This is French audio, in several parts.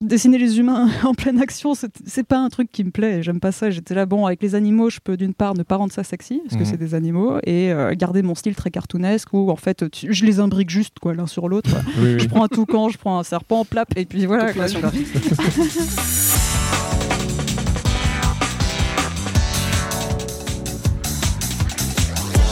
Dessiner les humains en pleine action, c'est pas un truc qui me plaît. J'aime pas ça. J'étais là, bon, avec les animaux, je peux d'une part ne pas rendre ça sexy, parce que Mhm. c'est des animaux, et euh, garder mon style très cartoonesque où en fait, tu- je les imbrique juste, quoi, l'un sur l'autre. Oui, oui. Je prends un toucan, je prends un serpent, plap, et puis voilà. quoi.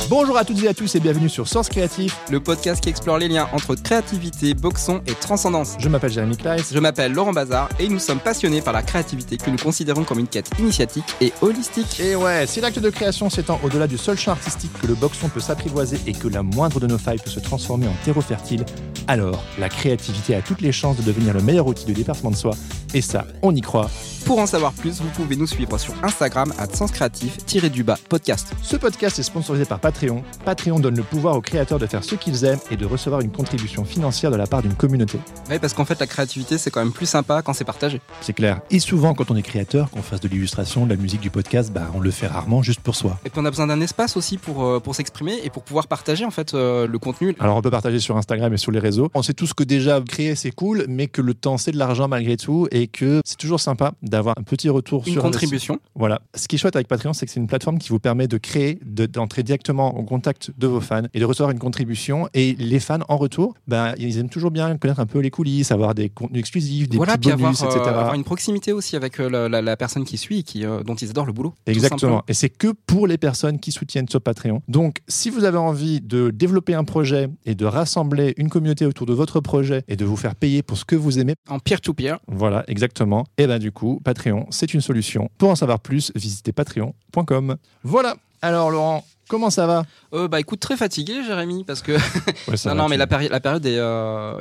Bonjour à toutes et à tous et bienvenue sur Sens Créatif. Le podcast qui explore les liens entre créativité, boxon et transcendance. Je m'appelle Jérémy Kleiss. Je m'appelle Laurent Bazar et nous sommes passionnés par la créativité que nous considérons comme une quête initiatique et holistique. Et ouais, si l'acte de création s'étend au-delà du seul champ artistique que le boxon peut s'apprivoiser et que la moindre de nos failles peut se transformer en terreau fertile, alors la créativité a toutes les chances de devenir le meilleur outil de dépassement de soi. Et ça, on y croit. Pour en savoir plus, vous pouvez nous suivre sur Instagram à senscreatif-du-bas podcast. Ce podcast est sponsorisé par Patreon. Patreon donne le pouvoir aux créateurs de faire ce qu'ils aiment et de recevoir une contribution financière de la part d'une communauté. Oui, parce qu'en fait, la créativité, c'est quand même plus sympa quand c'est partagé. C'est clair. Et souvent, quand on est créateur, qu'on fasse de l'illustration, de la musique, du podcast, bah, on le fait rarement juste pour soi. Et puis on a besoin d'un espace aussi pour, euh, pour s'exprimer et pour pouvoir partager en fait euh, le contenu. Alors on peut partager sur Instagram et sur les réseaux. On sait tous que déjà créer c'est cool, mais que le temps c'est de l'argent malgré tout et que c'est toujours sympa d'avoir un petit retour Une sur contribution. Voilà. Ce qui est chouette avec Patreon, c'est que c'est une plateforme qui vous permet de créer, de- d'entrer en contact de vos fans et de recevoir une contribution. Et les fans en retour, ben, ils aiment toujours bien connaître un peu les coulisses, avoir des contenus exclusifs, des voilà, petits bonus, avoir, euh, etc. avoir une proximité aussi avec euh, la, la- la personne qui suit, qui, euh, dont ils adorent le boulot. Exactement. Et c'est que pour les personnes qui soutiennent sur Patreon. Donc, si vous avez envie de développer un projet et de rassembler une communauté autour de votre projet et de vous faire payer pour ce que vous aimez, En peer-to-peer. voilà, exactement. Et ben du coup, Patreon, c'est une solution. Pour en savoir plus, visitez patreon.com. Voilà. Alors Laurent, comment ça va Euh, bah écoute, très fatigué, Jérémy, parce que Ouais, ça non, va, non, mais la, péri- la période est, euh,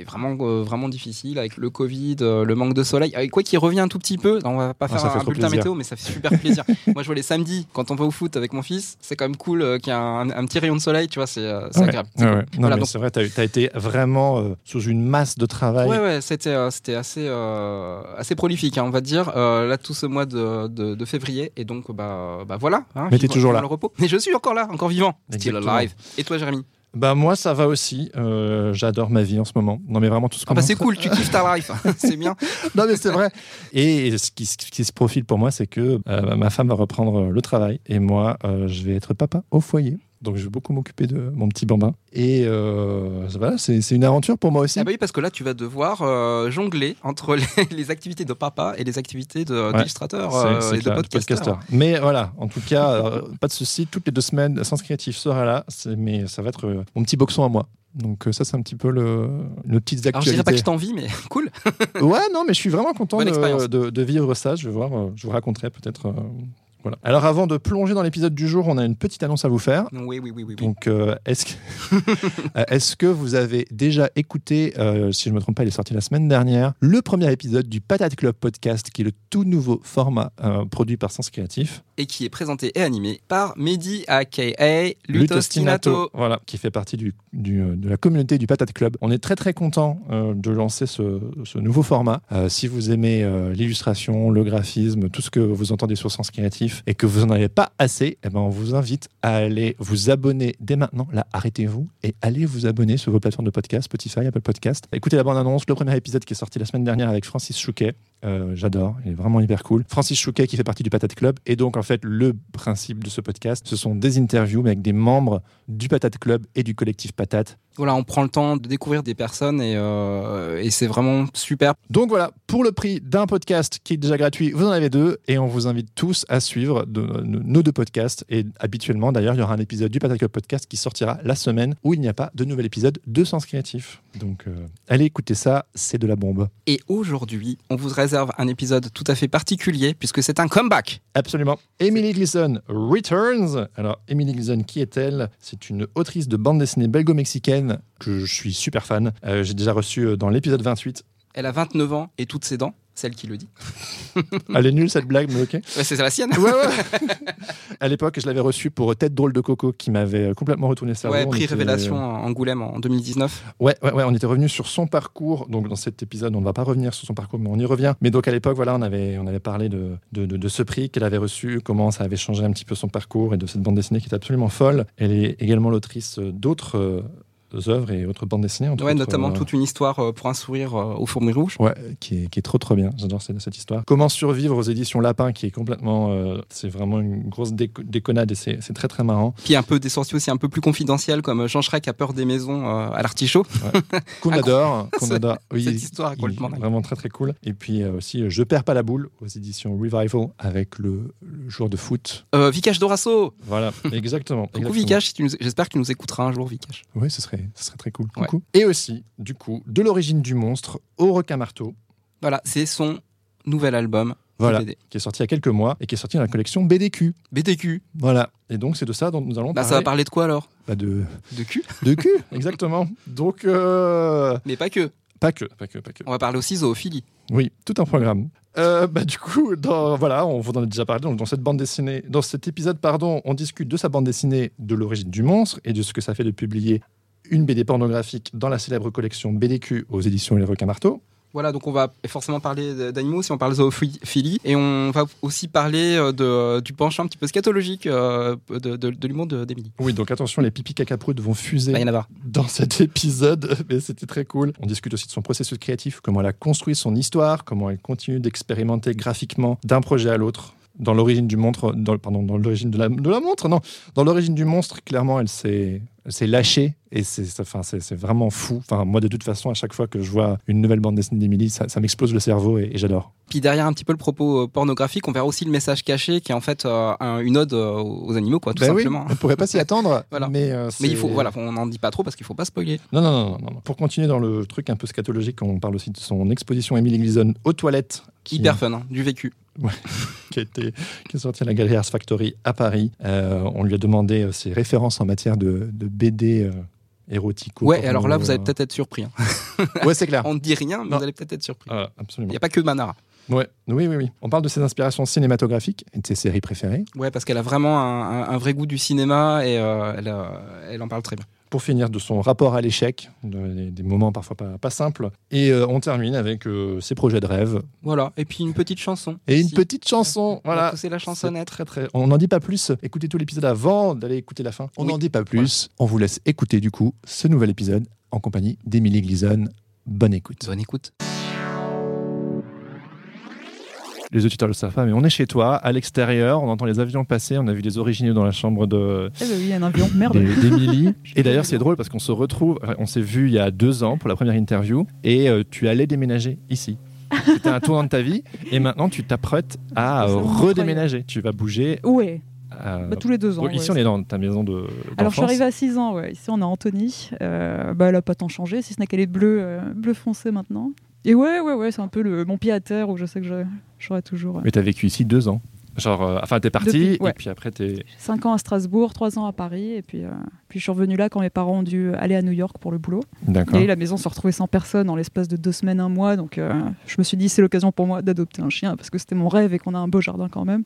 est vraiment, euh, vraiment difficile avec le Covid, euh, le manque de soleil. Avec quoi qui revient un tout petit peu. On va pas Ah, faire un trop bulletin plaisir. météo, mais ça fait super plaisir. Moi, je vois les samedis quand on va au foot avec mon fils. C'est quand même cool euh, qu'il y ait un, un petit rayon de soleil. Tu vois, c'est euh, c'est Ouais, agréable. ouais, ouais. Non, Voilà, mais donc- c'est vrai, tu as, été vraiment euh, sous une masse de travail. Ouais, ouais, c'était euh, c'était assez, euh, assez prolifique, hein, on va dire. Euh, là, tout ce mois de, de, de février. Et donc, bah, bah voilà. Hein, Mais t'es toujours là. Le repos. Mais je suis encore là, encore vivant. Still alive. Et toi, Jérémy Bah moi, ça va aussi. Euh, J'adore ma vie en ce moment. Non, mais vraiment tout ce Ah bah c'est cool, tu kiffes ta life. c'est bien. non mais c'est vrai. Et ce qui, ce qui se profile pour moi, c'est que euh, ma femme va reprendre le travail et moi, euh, je vais être papa au foyer. Donc je vais beaucoup m'occuper de mon petit bambin. Et euh, voilà, c'est une aventure pour moi aussi. Ah bah oui, parce que là, tu vas devoir euh, jongler entre les, les activités de papa et les activités Ouais. d'illustrateur C'est- euh, et de clair, podcasteur. podcasteur. Mais voilà, en tout cas, euh, pas de souci. Toutes les deux semaines, Sens Créatif sera là. Mais ça va être mon petit boxon à moi. Donc ça, c'est un petit peu le, nos petites Alors, je dirais pas que je actualités. t'envie, mais cool. Ouais, non, mais je suis vraiment content de, expérience. de- de vivre ça. Je vais voir, je vous raconterai peut-être. Voilà. Alors avant de plonger dans l'épisode du jour, on a une petite annonce à vous faire. Oui, oui, oui, oui. oui. Donc, euh, est-ce que, Euh, est-ce que vous avez déjà écouté, euh, si je ne me trompe pas, il est sorti la semaine dernière, le premier épisode du Patate Club podcast, qui est le tout nouveau format euh, produit par Sens Créatif Et qui est présenté et animé par Mehdi, aka Lutostinato. Voilà, qui fait partie du, du, de la communauté du Patate Club. On est très très content de lancer ce, ce nouveau format. Si vous aimez l'illustration, le graphisme, tout ce que vous entendez sur Sens Créatif et que vous n'en avez pas assez, eh ben, on vous invite à aller vous abonner dès maintenant. Là, arrêtez-vous et allez vous abonner sur vos plateformes de podcast, Spotify, Apple Podcast. Écoutez la bande-annonce, le premier épisode qui est sorti la semaine dernière avec Francis Chouquet. Euh, J'adore, il est vraiment hyper cool. Francis Chouquet qui fait partie du Patate Club. Et donc, en fait, le principe de ce podcast, ce sont des interviews mais avec des membres du Patate Club et du collectif Patate. Voilà, on prend le temps de découvrir des personnes et, euh, et c'est vraiment super. Donc voilà, pour le prix d'un podcast qui est déjà gratuit, vous en avez deux et on vous invite tous à suivre de- de- nos deux podcasts. Et habituellement, d'ailleurs, il y aura un épisode du Patate Club Podcast qui sortira la semaine où il n'y a pas de nouvel épisode de Sens Créatif. Donc, euh, allez écouter ça, c'est de la bombe. Et aujourd'hui, on vous réserve un épisode tout à fait particulier puisque c'est un comeback. Absolument. Emily Gleason returns. Alors, Emily Gleason, qui est-elle? C'est une autrice de bande dessinée belgo-mexicaine que je suis super fan. Euh, J'ai déjà reçu euh, dans l'épisode 28. Elle a 29 ans et toutes ses dents, celle qui le dit. Elle est nulle cette blague, mais ok. Ouais, c'est la sienne. Ouais, ouais. à l'époque, je l'avais reçue pour Tête drôle de coco qui m'avait euh, complètement retourné le cerveau. Ouais, prix était- Révélation à Angoulême en 2019. Ouais, ouais, ouais, on était revenu sur son parcours. Donc dans cet épisode, on ne va pas revenir sur son parcours, mais on y revient. Mais donc à l'époque, voilà, on avait, on avait parlé de, de, de- de ce prix qu'elle avait reçu, comment ça avait changé un petit peu son parcours et de cette bande dessinée qui est absolument folle. Elle est également l'autrice d'autres euh, œuvres et autres bandes dessinées. entre Ouais, autres, notamment euh, toute une histoire euh, pour un sourire euh, aux fourmis rouges. Ouais, qui est, qui est trop trop bien. J'adore cette, cette histoire. Comment survivre aux éditions Lapin, qui est complètement, euh, c'est vraiment une grosse déco- déconnade et c'est très très marrant. Puis un peu des sorties aussi un peu plus confidentielles comme Jean Shrek a peur des maisons euh, à l'artichaut. Qu'on Incroyable. adore, qu'on adore. Oui, cette histoire complètement. Vraiment très très cool. Et puis euh, aussi, euh, Je perds pas la boule aux éditions Revival avec le, le joueur de foot. Euh, Vikash Dorasso Voilà, exactement. Coucou exactement. Vikash, si nous- j'espère que tu nous écouteras un jour Vikash. Oui, ce serait, ce serait très cool. Ouais. Et aussi, du coup, de l'origine du monstre au requin marteau. Voilà, c'est son nouvel album. Voilà, BD. qui est sorti il y a quelques mois et qui est sorti dans la collection BDQ. BDQ. Voilà. Et donc, c'est de ça dont nous allons Bah, ça va parler. parler de quoi alors? Bah, de, De cul de cul, exactement. Donc, euh, Mais pas que. pas que, pas que, pas que. On va parler aussi zoophilie. Oui, tout un programme. Euh, bah, du coup, dans, voilà, on vous en a déjà parlé. Donc, dans cette bande dessinée, dans cet épisode, pardon, on discute de sa bande dessinée, de l'origine du monstre et de ce que ça fait de publier une BD pornographique dans la célèbre collection BDQ aux éditions Les Requins Marteaux. Voilà, donc on va forcément parler d'animaux si on parle zoophilie. Et on va aussi parler euh, de, du penchant un petit peu scatologique euh, de, de- de l'humour de- d'Emily. Oui, donc attention, les pipi cacaproutes vont fuser Rien à voir. dans cet épisode, mais c'était très cool. On discute aussi de son processus créatif, comment elle a construit son histoire, comment elle continue d'expérimenter graphiquement d'un projet à l'autre. Dans l'origine du monstre, dans, pardon, dans l'origine de la, de la montre, non, dans l'origine du monstre, clairement, elle s'est, lâchée et c'est, enfin, c'est, c'est vraiment fou. Enfin, moi, de toute façon, à chaque fois que je vois une nouvelle bande dessinée d'Emily, ça, ça m'explose le cerveau et, et j'adore. Puis derrière un petit peu le propos euh, pornographique, on verra aussi le message caché qui est en fait euh, un- une ode euh, aux animaux, quoi, tout Ben oui, simplement. on pourrait pas s'y attendre, Voilà. mais, euh, Mais il faut, voilà, on n'en dit pas trop parce qu'il faut pas spoiler. Non, non, non, non, non. Pour continuer dans le truc un peu scatologique, on parle aussi de son exposition Emily Gleason aux toilettes. qui- Hyper fun, hein, du vécu. qui, a été, qui est sorti à la Galerie Ars Factory à Paris. Euh, on lui a demandé euh, ses références en matière de, de BD euh, érotiques. Ouais, et alors là, vous allez peut-être être surpris. hein. Ouais, c'est clair. On ne dit rien, mais Non. vous allez peut-être être surpris. Voilà, Il absolument. n'y a pas que Manara. Ouais. Oui, oui, oui. On parle de ses inspirations cinématographiques et de ses séries préférées. Ouais, parce qu'elle a vraiment un, un- un vrai goût du cinéma et euh, elle, euh, elle en parle très bien. Pour finir, de son rapport à l'échec, de- des, des moments parfois pas, pas simples. Et euh, on termine avec euh, ses projets de rêve. Voilà, et puis une petite chanson. Et une petite chanson. On Voilà. pousser la chansonnette. Très, très... On n'en dit pas plus. Écoutez tout l'épisode avant d'aller écouter la fin. On Oui. n'en dit pas plus. On vous laisse écouter du coup ce nouvel épisode en compagnie d'Emily Gleason. Bonne écoute. Bonne écoute. Les auditeurs le savent pas, mais on est chez toi, à l'extérieur. On entend les avions passer. On a vu les originaux dans la chambre de Eh ben oui, un avion, merde. d'E- d'Emily. Et d'ailleurs, c'est drôle parce qu'on se retrouve. On s'est vu il y a deux ans pour la première interview et euh, tu allais déménager ici. C'était un tournant de ta vie et maintenant tu t'apprêtes à euh, redéménager. Tu vas bouger. Ouais, euh, bah, tous les deux ans. ici, ouais. on est dans ta maison de. Alors je suis arrivée à 6 ans, ouais. ici on a Anthony. Euh, bah, elle a pas tant changé, si ce n'est qu'elle est bleue, euh, bleu foncé maintenant. Et ouais, ouais, ouais, c'est un peu le, mon pied à terre où je sais que je- j'aurai toujours. Mais t'as vécu ici deux ans. Genre, euh, enfin, t'es parti Depuis, ouais. et puis après t'es. 5 ans à Strasbourg, 3 ans à Paris, et puis, euh, puis je suis revenue là quand mes parents ont dû aller à New York pour le boulot. D'accord. Et la maison s'est retrouvée sans personne en l'espace de deux semaines, un mois. Donc euh, je me suis dit, c'est l'occasion pour moi d'adopter un chien parce que c'était mon rêve et qu'on a un beau jardin quand même.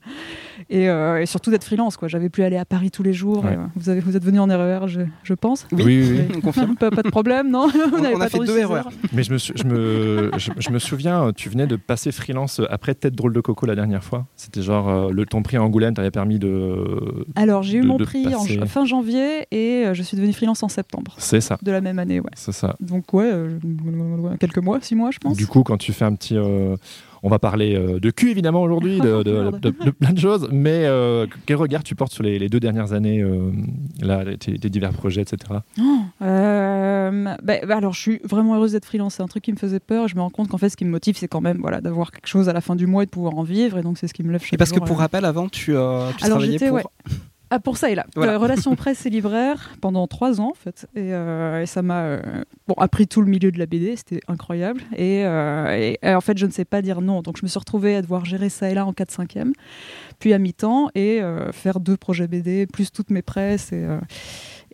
Et, euh, et surtout d'être freelance. quoi. J'avais plus à aller à Paris tous les jours. Ouais. Et, euh, vous, avez, vous êtes venu en RER, je, je pense. Oui, oui, oui. On confirme. pas, pas de problème, non Vous On- n'avez on pas a fait deux erreurs. Mais je me, je, me, je, je me souviens, tu venais de passer freelance après Tête drôle de coco la dernière fois. C'était genre euh, le ton prix à Angoulême t'avait permis de. Alors j'ai eu de- mon prix en fin janvier et euh, je suis devenue freelance en septembre C'est ça. de la même année. Ouais. C'est ça. Donc ouais, euh, quelques mois, six mois je pense. Du coup, quand tu fais un petit. On va parler euh, de cul évidemment aujourd'hui, de, de- Merde. de- de plein de choses, mais euh, quel regard tu portes sur les, les deux dernières années, euh, là, tes, tes divers projets, etc. Euh, bah, bah, alors, je suis vraiment heureuse d'être freelance. C'est un truc qui me faisait peur. Je me rends compte qu'en fait, ce qui me motive, c'est quand même voilà, d'avoir quelque chose à la fin du mois et de pouvoir en vivre. Et donc, c'est ce qui me lève chaque Et parce que pour euh. rappel, avant, tu, euh, tu Alors, travaillais pour. ouais. Ah, pour ça, et là. Voilà. Euh, relation presse et libraire pendant trois ans, en fait. Et, euh, et ça m'a euh, bon, appris tout le milieu de la BD, c'était incroyable. Et, euh, et- en fait, je ne sais pas dire non. Donc, je me suis retrouvée à devoir gérer ça et là en 4-5e, puis à mi-temps, et faire deux projets BD, plus toutes mes presses. Et,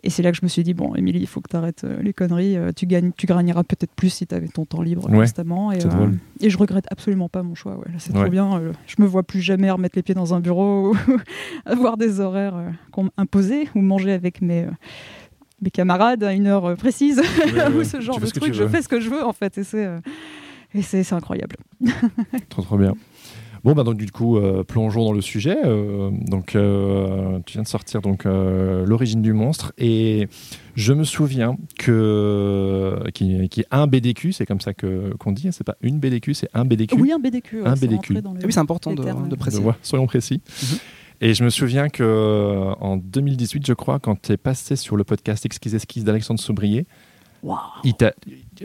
et c'est là que je me suis dit, bon, Émilie, il faut que tu arrêtes les conneries. euh, tu, gagnes, tu gagneras peut-être plus si tu avais ton temps libre Ouais, constamment. Et, drôle. et je regrette absolument pas mon choix. Ouais. C'est trop bien. euh, je me vois plus jamais remettre les pieds dans un bureau ou avoir des horaires euh, qu'on m'imposait ou manger avec mes, euh, mes camarades à une heure euh, précise ou ce genre de ce truc. Je fais ce que je veux en fait et c'est euh, c'est incroyable. Trop trop bien. Bon bah donc du coup euh, plongeons dans le sujet. Euh, donc euh, tu viens de sortir donc euh, l'origine du monstre et je me souviens que qui, qui est un BDQ, c'est comme ça que qu'on dit, hein, c'est pas une BDQ, c'est un BDQ. Oui, un BDQ. ouais, Un BDQ. rentré dans le- Ah oui, c'est important de, termes, de préciser. Vois, soyons précis. Mhm. Et je me souviens que en 2018, je crois, quand tu es passé sur le podcast Exquise Esquisse d'Alexandre Soubrier, Il t'a-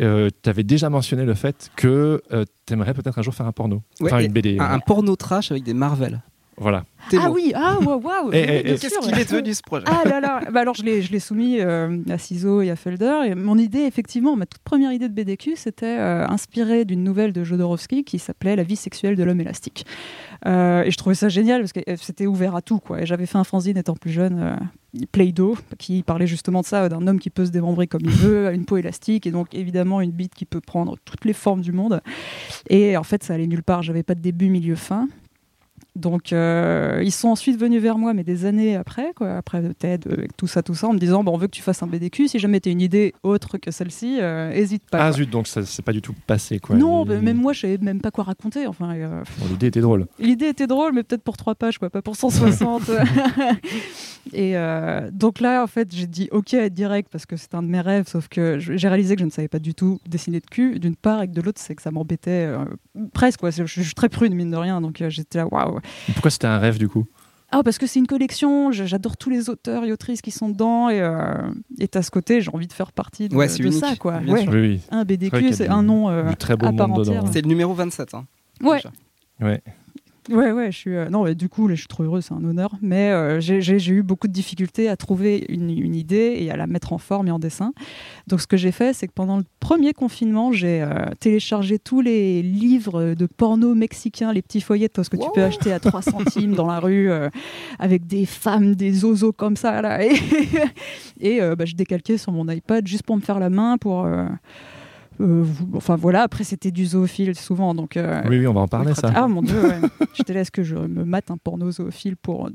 euh, t'avais déjà mentionné le fait que tu aimerais peut-être un jour faire un porno, Ouais, enfin une BD. Un, euh, un porno trash avec des Marvel. Voilà. Ah oui, ah waouh, sûr. Qu'est-ce qu'il est devenu ce projet? Ah là là, bah alors je l'ai, je l'ai soumis euh, à Ciseaux et à Felder. Et mon idée, effectivement, ma toute première idée de BDQ, c'était euh, inspirée d'une nouvelle de Jodorowsky qui s'appelait La vie sexuelle de l'homme élastique. Euh, et je trouvais ça génial parce que c'était ouvert à tout. Quoi. Et j'avais fait un fanzine étant plus jeune, euh, Play-Doh, qui parlait justement de ça, d'un homme qui peut se démembrer comme il veut, à une peau élastique, et donc évidemment une bite qui peut prendre toutes les formes du monde. Et en fait, ça allait nulle part. J'avais pas de début, milieu, fin. Donc, euh, ils sont ensuite venus vers moi, mais des années après, quoi, après TED, euh, avec tout ça, tout ça, en me disant bon, on veut que tu fasses un BDQ. Si jamais tu as une idée autre que celle-ci, euh, hésite pas. Ah quoi. zut, donc ça c'est pas du tout passé quoi. non, bah, même moi, je savais même pas quoi raconter. Enfin, euh, Bon, L'idée était drôle. l'idée était drôle, mais peut-être pour trois pages, quoi, pas pour 160. et donc là, en fait, j'ai dit ok direct parce que c'est un de mes rêves, sauf que j'ai réalisé que je ne savais pas du tout dessiner de cul, d'une part, et que de l'autre, c'est que ça m'embêtait presque. Quoi. Je, je suis très prune, mine de rien, donc j'étais là, waouh. Pourquoi c'était un rêve du coup Ah, parce que c'est une collection, j'adore tous les auteurs et autrices qui sont dedans, et euh, et à ce côté, j'ai envie de faire partie de, Ouais, c'est de ça, quoi. bien Ouais. sûr. Oui, oui. Un BDQ, c'est un nom euh, très beau à part entière. C'est le numéro 27. Hein, Ouais. déjà. Ouais. Ouais, ouais, je suis. euh, non, mais du coup, là, je suis trop heureuse, c'est un honneur. Mais euh, j'ai- eu beaucoup de difficultés à trouver une, une idée et à la mettre en forme et en dessin. Donc, ce que j'ai fait, c'est que pendant le premier confinement, j'ai euh, téléchargé tous les livres de porno mexicains, les petits feuillets, parce que tu peux acheter à 3 centimes dans la rue, avec des femmes, des osos comme ça, là. Et, et bah, je décalquais sur mon iPad juste pour me faire la main, pour. Euh, vous- enfin voilà, après c'était du zoophile souvent, donc euh, Oui, oui, on va en parler ça. ah mon dieu, ouais. j'étais là, est-ce que je me mate un porno zoophile pour euh,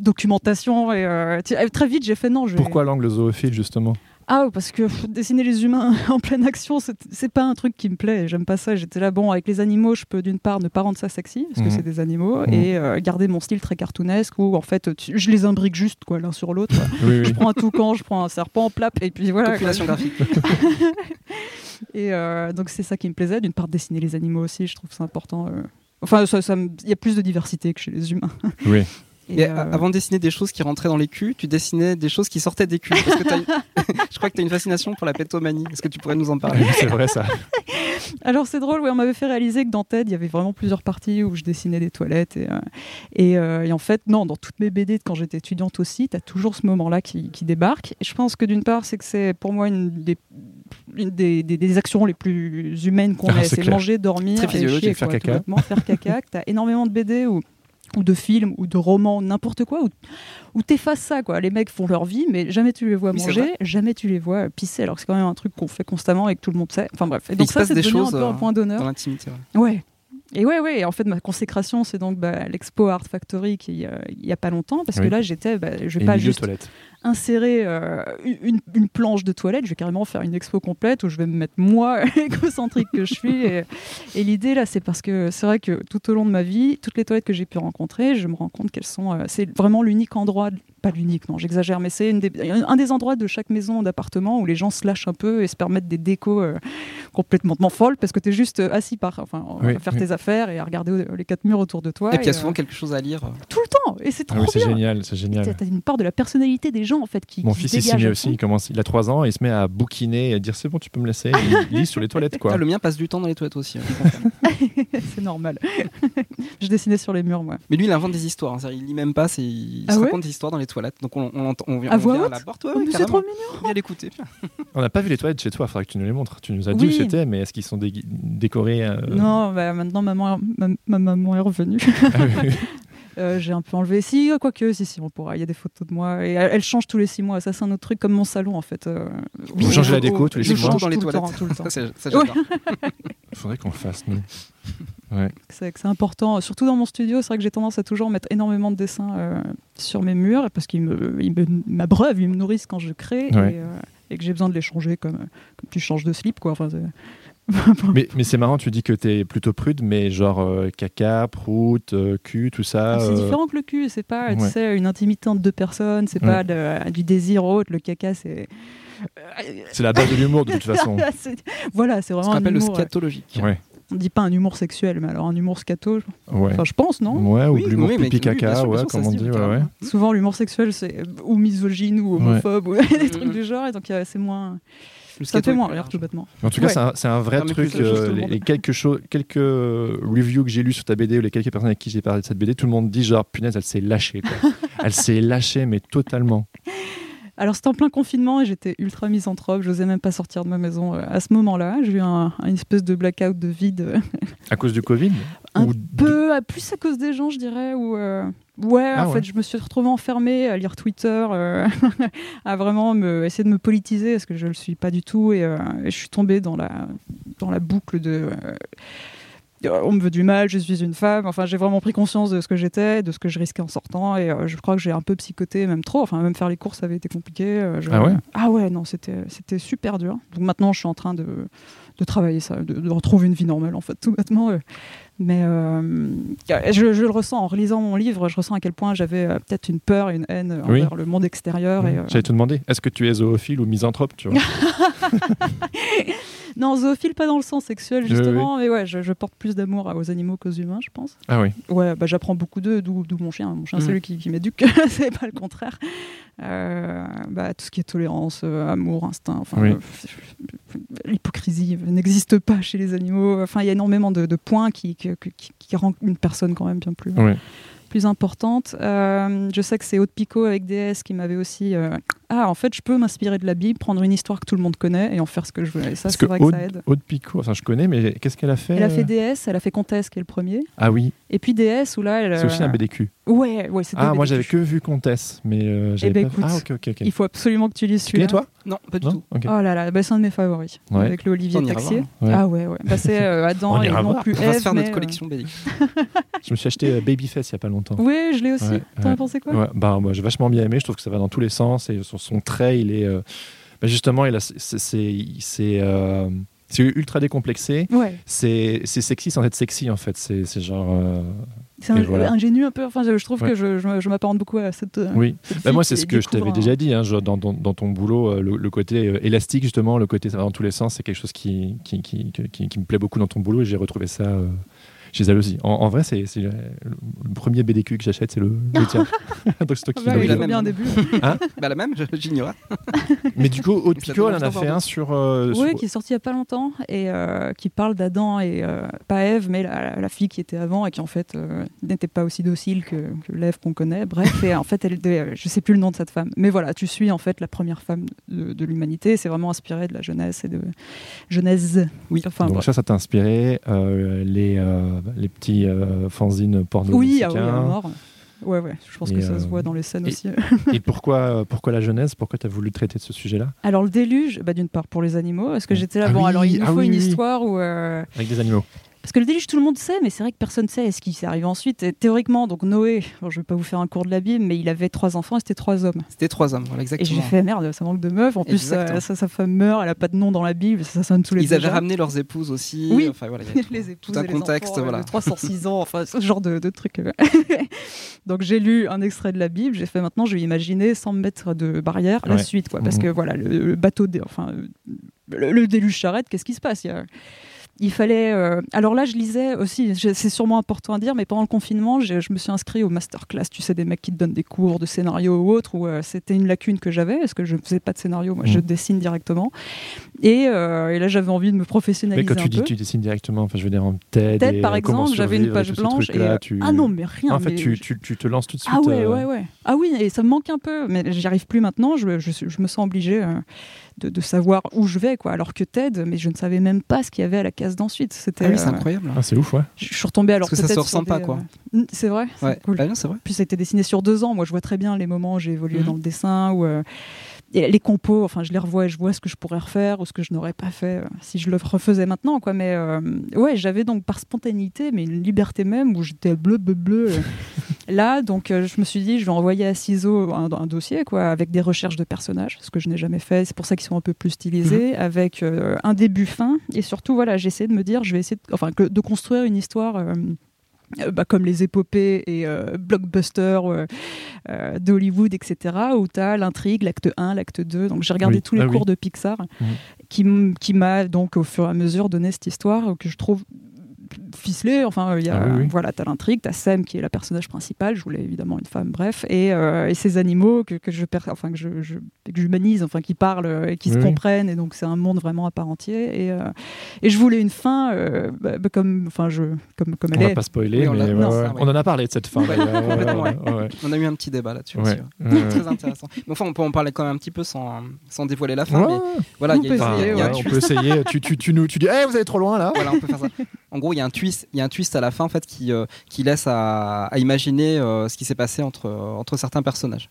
documentation et euh, euh, très vite j'ai fait non. Je Pourquoi l'angle zoophile justement? Ah parce que pff, dessiner les humains en pleine action, c'est c'est pas un truc qui me plaît. J'aime pas ça. J'étais là bon avec les animaux, je peux d'une part ne pas rendre ça sexy parce Mhm. que c'est des animaux Mhm. et euh, garder mon style très cartoonesque où en fait tu- je les imbrique juste quoi l'un sur l'autre. Oui, oui. je prends un toucan, je prends un serpent, plap et puis voilà. quoi. Population graphique. Et euh, donc c'est ça qui me plaisait, d'une part dessiner les animaux aussi, je trouve ça important. euh. Enfin, ça- ça me- il y a plus de diversité que chez les humains. Oui. Et, Et euh, a- avant de dessiner des choses qui rentraient dans les culs, tu dessinais des choses qui sortaient des culs. Parce que t'as une- Je crois que tu as une fascination pour la pétomanie. Est-ce que tu pourrais nous en parler c'est vrai ça. Alors c'est drôle, ouais, on m'avait fait réaliser que dans TED, il y avait vraiment plusieurs parties où je dessinais des toilettes. Et, euh, et, euh, et en fait, non, dans toutes mes BD de quand j'étais étudiante aussi, tu as toujours ce moment-là qui, qui débarque. Et je pense que d'une part, c'est que c'est pour moi une des, une des, des- des actions les plus humaines qu'on Ah, ait. c'est manger, dormir, Très et chier, faire quoi, caca. faire caca. Tu as énormément de BD où ou de films ou de romans, n'importe quoi, où, où t'effaces ça, quoi. Les mecs font leur vie, mais jamais tu les vois Oui, manger, jamais tu les vois pisser, alors que c'est quand même un truc qu'on fait constamment et que tout le monde sait. Enfin bref. Et donc ça, c'est devenu choses, un peu un euh, point d'honneur. Dans l'intimité. ouais. Ouais. Et ouais, ouais. En fait, ma consécration, c'est donc bah, l'Expo Art Factory qui, euh, il y a pas longtemps, parce Oui. que là, j'étais, bah, je vais Et pas juste toilette. Insérer euh, une, planche de toilette, je vais carrément faire une expo complète où je vais me mettre moi, égocentrique que je suis. Et, l'idée là, c'est parce que c'est vrai que tout au long de ma vie, toutes les toilettes que j'ai pu rencontrer, je me rends compte qu'elles sont, euh, c'est vraiment l'unique endroit, pas l'unique, non, j'exagère, mais c'est un des endroits de chaque maison d'appartement où les gens se lâchent un peu et se permettent des décos euh, complètement folles parce que tu es juste euh, assis par, enfin, Oui, à faire oui. tes affaires et à regarder euh, les quatre murs autour de toi. Et puis il y a euh, souvent quelque chose à lire. tout le temps, et c'est Ah trop oui, c'est génial, c'est génial. T'as une part de la personnalité des gens en fait qui Mon qui fils il s'y met à aussi, il commence, il a 3 ans et il se met à bouquiner et à dire c'est bon tu peux me laisser, il lit sur les toilettes quoi. Ah, le mien passe du temps dans les toilettes aussi. hein, c'est normal. je dessinais sur les murs, moi. Mais lui, il invente des histoires. hein. Il lit même pas, c'est- il Ah se ouais raconte des histoires dans les toilettes. Donc on, on, entend- on vient, À on vient à haute la porte. Ouais, Oh, c'est trop mignon. Viens l'écouter. On n'a pas vu les toilettes chez toi, il faudrait que tu nous les montres. Tu nous as dit c'était, mais est-ce qu'ils sont dé- décorés euh, Non, bah, maintenant maman, ma, ma maman est revenue. ah oui. Euh, j'ai un peu enlevé. Si, euh, quoique, si, si, on pourra. Il y a des photos de moi. Et elle, elle change tous les six mois. Ça, c'est un autre truc comme mon salon, en fait. Euh, Vous changez la déco tous les six mois change dans les tout le toilettes. temps, tout le temps. Ça, j'adore. Il faudrait qu'on le fasse, nous. Ouais. C'est important, surtout dans mon studio. C'est vrai que j'ai tendance à toujours mettre énormément de dessins euh, sur mes murs parce qu'ils me, ils me m'abreuvent, ils me nourrissent quand je crée Ouais. et, euh, et que j'ai besoin de les changer comme, comme tu changes de slip. Quoi. Enfin, Mais, mais c'est marrant, tu dis que tu es plutôt prude, mais genre euh, caca, prout, euh, cul, tout ça. Ah, c'est euh, différent que le cul, c'est pas tu ouais. sais, une intimité entre deux personnes, c'est pas de- du désir autre. Le caca, c'est. C'est la base de l'humour, de toute façon. C'est- voilà, c'est Ce vraiment qu'on un appelle le humour. scatologique. Ouais. On dit pas un humour sexuel, mais alors un humour scato. Ouais. Enfin, je pense, non Ouais, ou Oui, l'humour oui, pipi oui, caca, sûr, bien ouais, sûr, comme on dit, ouais. Souvent, l'humour sexuel, c'est ou misogyne ou homophobe ou des trucs Mhm. du genre, et donc euh, c'est moins. Le Ça fait est moins rire, tout bêtement. En tout cas, Ouais. c'est un, vrai truc. euh, les, les quelques, choses- quelques euh, reviews que j'ai lues sur ta BD ou les quelques personnes avec qui j'ai parlé de cette BD, tout le monde dit genre, punaise, elle s'est lâchée. Quoi. elle s'est lâchée, mais totalement. Alors c'était en plein confinement et j'étais ultra misanthrope, j'osais même pas sortir de ma maison euh, à ce moment-là. J'ai eu un, une espèce de blackout de vide, À cause du Covid Un Ou peu à plus à cause des gens, je dirais. Ou euh, ouais, Ah en ouais. fait, je me suis retrouvée enfermée à lire Twitter, euh, à vraiment me, essayer de me politiser parce que je le suis pas du tout et, euh, et je suis tombée dans la dans la boucle de euh, on me veut du mal, je suis une femme. Enfin, j'ai vraiment pris conscience de ce que j'étais, de ce que je risquais en sortant, et euh, je crois que j'ai un peu psychoté, même trop. Enfin, même faire les courses avait été compliqué. euh, je- Ah ouais Ah ouais, non, c'était c'était super dur. Donc maintenant, je suis en train de, de travailler ça, de, de retrouver une vie normale, en fait, tout bêtement. euh. Mais euh, je, je le ressens en relisant mon livre, je ressens à quel point j'avais euh, peut-être une peur, une haine Oui. envers le monde extérieur. Euh, J'allais te demander, est-ce que tu es zoophile ou misanthrope tu vois Non, zoophile, pas dans le sens sexuel, Oui, oui. justement, mais ouais, je, je porte plus d'amour aux animaux qu'aux humains, je pense. Ah oui. Ouais, bah, j'apprends beaucoup d'eux, d'où mon chien. Mon chien, c'est Mhm. lui qui, qui m'éduque, c'est pas le contraire. Euh, bah, tout ce qui est tolérance, euh, amour, instinct, enfin, Oui. euh, l'hypocrisie n'existe pas chez les animaux. Enfin, il y a énormément de, de points qui, qui, qui, qui rendent une personne quand même bien plus, Oui. plus importante. Je sais que c'est Haute Picot avec DS qui m'avait aussi. Ah, en fait, je peux m'inspirer de la Bible, prendre une histoire que tout le monde connaît et en faire ce que je veux. Et ça, c'est que vrai que ça aide. Aude Picot, enfin, je connais, mais qu'est-ce qu'elle a fait Elle a fait euh DS, elle a fait Comtesse qui est le premier. Ah oui, Et puis DS où là, elle. c'est aussi un euh, BDQ. Ouais, ouais, c'est Ah, moi j'avais que vu Comtesse, mais euh, j'avais ben, pas... écoute, Ah ok, ok, ok. Il faut absolument que tu lises celui-là. toi Non, pas du Non tout. Ok. Oh là là, bah, c'est un de mes favoris. Ouais. Avec le Olivier Taxier. Ouais. Ah ouais, ouais. Bah, c'est euh, Adam On et ira non voir. plus On va se faire notre euh, collection BD. Je me suis acheté Babyface il y a pas longtemps. Oui, je l'ai aussi. T'en as pensé quoi? Bah, moi j'ai vachement bien aimé, je trouve que ça va dans tous les sens et son, son trait, il est. bah, justement, c'est- ultra décomplexé. Ouais, C'est sexy sans être sexy en fait. C'est genre. euh, c'est un, voilà. ingénu un peu. Enfin, je, je trouve Ouais. que je, je, je m'apparente beaucoup à cette. euh, Oui. cette Bah, moi, c'est ce que je t'avais un- déjà dit, hein, genre, dans, dans- dans ton boulot, euh, le, le côté élastique, justement, le côté ça va dans tous les sens, c'est quelque chose qui, qui, qui, qui- qui- qui me plaît beaucoup dans ton boulot et j'ai retrouvé ça euh, chez elle aussi. En, en vrai, c'est c'est, le premier BDQ que j'achète, c'est le, le tien. Donc c'est toi qui bah oui, bien un début. Bah la même, j'ignorais. Mais du coup, Haute Mais ça Pico, elle en a fait un sur. euh, Oui, sur- qui est sorti il n'y a pas longtemps et euh, qui parle d'Adam et euh, pas Ève, mais la, la fille qui était avant et qui en fait euh, n'était pas aussi docile que, que l'Ève qu'on connaît. Bref, et en fait, elle, je sais plus le nom de cette femme, mais voilà, tu suis en fait la première femme de, de l'humanité. C'est vraiment inspiré de la jeunesse et de Genèse. Oui. enfin Donc ça, ça t'a inspiré euh, les, euh, les petits euh, fanzines porno Oui, ah oui, à mort. Ouais, ouais, je pense Et, que ça euh, se voit dans les scènes et- aussi. Et pourquoi, euh, pourquoi la jeunesse? Pourquoi tu as voulu traiter de ce sujet-là? Alors, le déluge, bah, d'une part pour les animaux, parce que j'étais là, Ah bon, oui, alors il nous ah faut oui, une oui. histoire où. euh, Avec des animaux. Parce que le déluge, tout le monde sait, mais c'est vrai que personne ne sait ce qui s'est arrivé ensuite. Et théoriquement, donc Noé, bon, je vais pas vous faire un cours de la Bible, mais il avait trois enfants et c'était trois hommes. C'était trois hommes, voilà, Et exactement. j'ai fait merde, ça manque de meufs. En plus, Exactement. sa, sa- femme meurt, elle a pas de nom dans la Bible, ça sonne tous les Ils avaient ramené leurs épouses aussi. Oui. Enfin, voilà, il y a tout- les épouses tout un et les contexte, enfants, euh, voilà. de 306 ans, enfin ce genre de, de trucs. euh. Donc j'ai lu un extrait de la Bible, j'ai fait maintenant je vais imaginer sans me mettre de barrière la Ouais. suite quoi, parce Mhm. que voilà le, le bateau, dé- enfin euh, le, le déluge s'arrête, qu'est-ce qui se passe? Il y a- il fallait. euh, Alors là, je lisais aussi, c'est sûrement important à dire, mais pendant le confinement, je, je me suis inscrit au masterclass. Tu sais, des mecs qui te donnent des cours de scénario ou autre, où euh, c'était une lacune que j'avais, parce que je ne faisais pas de scénario, moi je Mhm. dessine directement. Et, euh, et là, j'avais envie de me Mais professionnaliser quand tu un dis peu. tu dessines directement, enfin je veux dire en. TED, et, par exemple, j'avais une page blanche. Et, tu- Ah non, mais rien. en fait, mais tu, je- tu, tu te lances tout de suite. Ah ouais, ouais, ouais. Ah oui, et ça me manque un peu, mais j'y arrive plus maintenant. Je, je, je me sens obligée de, de savoir où je vais, quoi. Alors que TED, mais je ne savais même pas ce qu'il y avait à la case d'ensuite. C'était. Ah oui, c'est euh, incroyable. Ah, c'est ouf, ouais. je suis retombée alors Parce que ça se ressent pas, des, quoi. euh, C'est vrai. c'est Ouais. cool. Ah non, c'est vrai. Puis ça a été dessiné sur deux ans. Moi, je vois très bien les moments où j'ai évolué Mhm. dans le dessin ou les compos. Enfin, je les revois et je vois ce que je pourrais refaire ou ce que je n'aurais pas fait euh, si je le refaisais maintenant, quoi. Mais euh, ouais, j'avais donc par spontanéité, mais une liberté même où j'étais bleu, bleu, bleu. Là, donc, euh, je me suis dit, je vais envoyer à Ciseaux un, un dossier, quoi, avec des recherches de personnages, ce que je n'ai jamais fait. C'est pour ça qu'ils sont un peu plus stylisés, avec euh, un début fin, et surtout, voilà, j'ai essayé de me dire, je vais essayer, de, enfin, que- de construire une histoire. euh, bah, comme les épopées et euh, blockbusters euh, euh, d'Hollywood, etc., où tu as l'intrigue, l'acte 1, l'acte 2. Donc j'ai regardé Oui. tous les Ah oui. cours de Pixar, Mhm. qui, qui m'a donc au fur et à mesure donné cette histoire que je trouve ficelée. Enfin, il y a, Ah oui, oui. voilà, tu as l'intrigue, tu as Sam qui est la personnage principale, je voulais évidemment une femme, bref, et, euh, et ces animaux que, que je per- enfin, que je, je- que j'humanise, enfin, qui parlent euh, et qui se Oui, comprennent, et donc c'est un monde vraiment à part entier. Et, euh, et je voulais une fin euh, bah, bah, comme, enfin, je, comme, comme On elle va est. pas spoiler, Oui, on mais l'a- ouais, non, ouais. ça, ouais. on en a parlé de cette fin. Ouais, d'ailleurs, ouais, complètement, ouais, ouais. On a eu un petit débat là-dessus aussi. Très intéressant. Mais enfin, on peut en parler quand même un petit peu sans, sans dévoiler la fin. Ouais. Mais voilà, On il y a, peut essayer, il y a ouais, un on peut essayer. Tu, tu, tu, nous, tu dis, Eh, vous allez trop loin là. Voilà, on peut faire ça. En gros, il y a un twist, il y a un twist à la fin en fait qui, euh, qui laisse à, à imaginer euh, ce qui s'est passé entre, euh, entre certains personnages.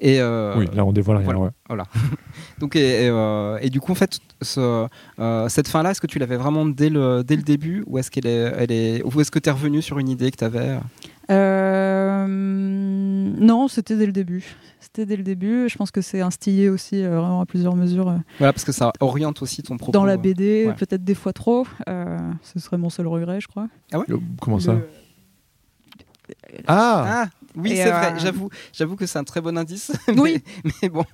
Et euh, Oui, là on dévoile rien. voilà. ouais. donc et, et, euh, et du coup en fait ce, euh, cette fin là est-ce que tu l'avais vraiment dès le dès le début ou est-ce qu'elle est, elle est ou est-ce que tu es revenu sur une idée que tu avais Euh, non, c'était dès le début. Dès le début. Je pense que c'est instillé aussi euh, vraiment à plusieurs mesures euh, Voilà parce que ça oriente aussi ton propos. dans la euh. BD, ouais. peut-être des fois trop. Euh, ce serait mon seul regret, je crois. Le- Comment ça Le- Ah, Ah oui c'est euh, vrai j'avoue j'avoue que c'est un très bon indice. Oui. mais, mais bon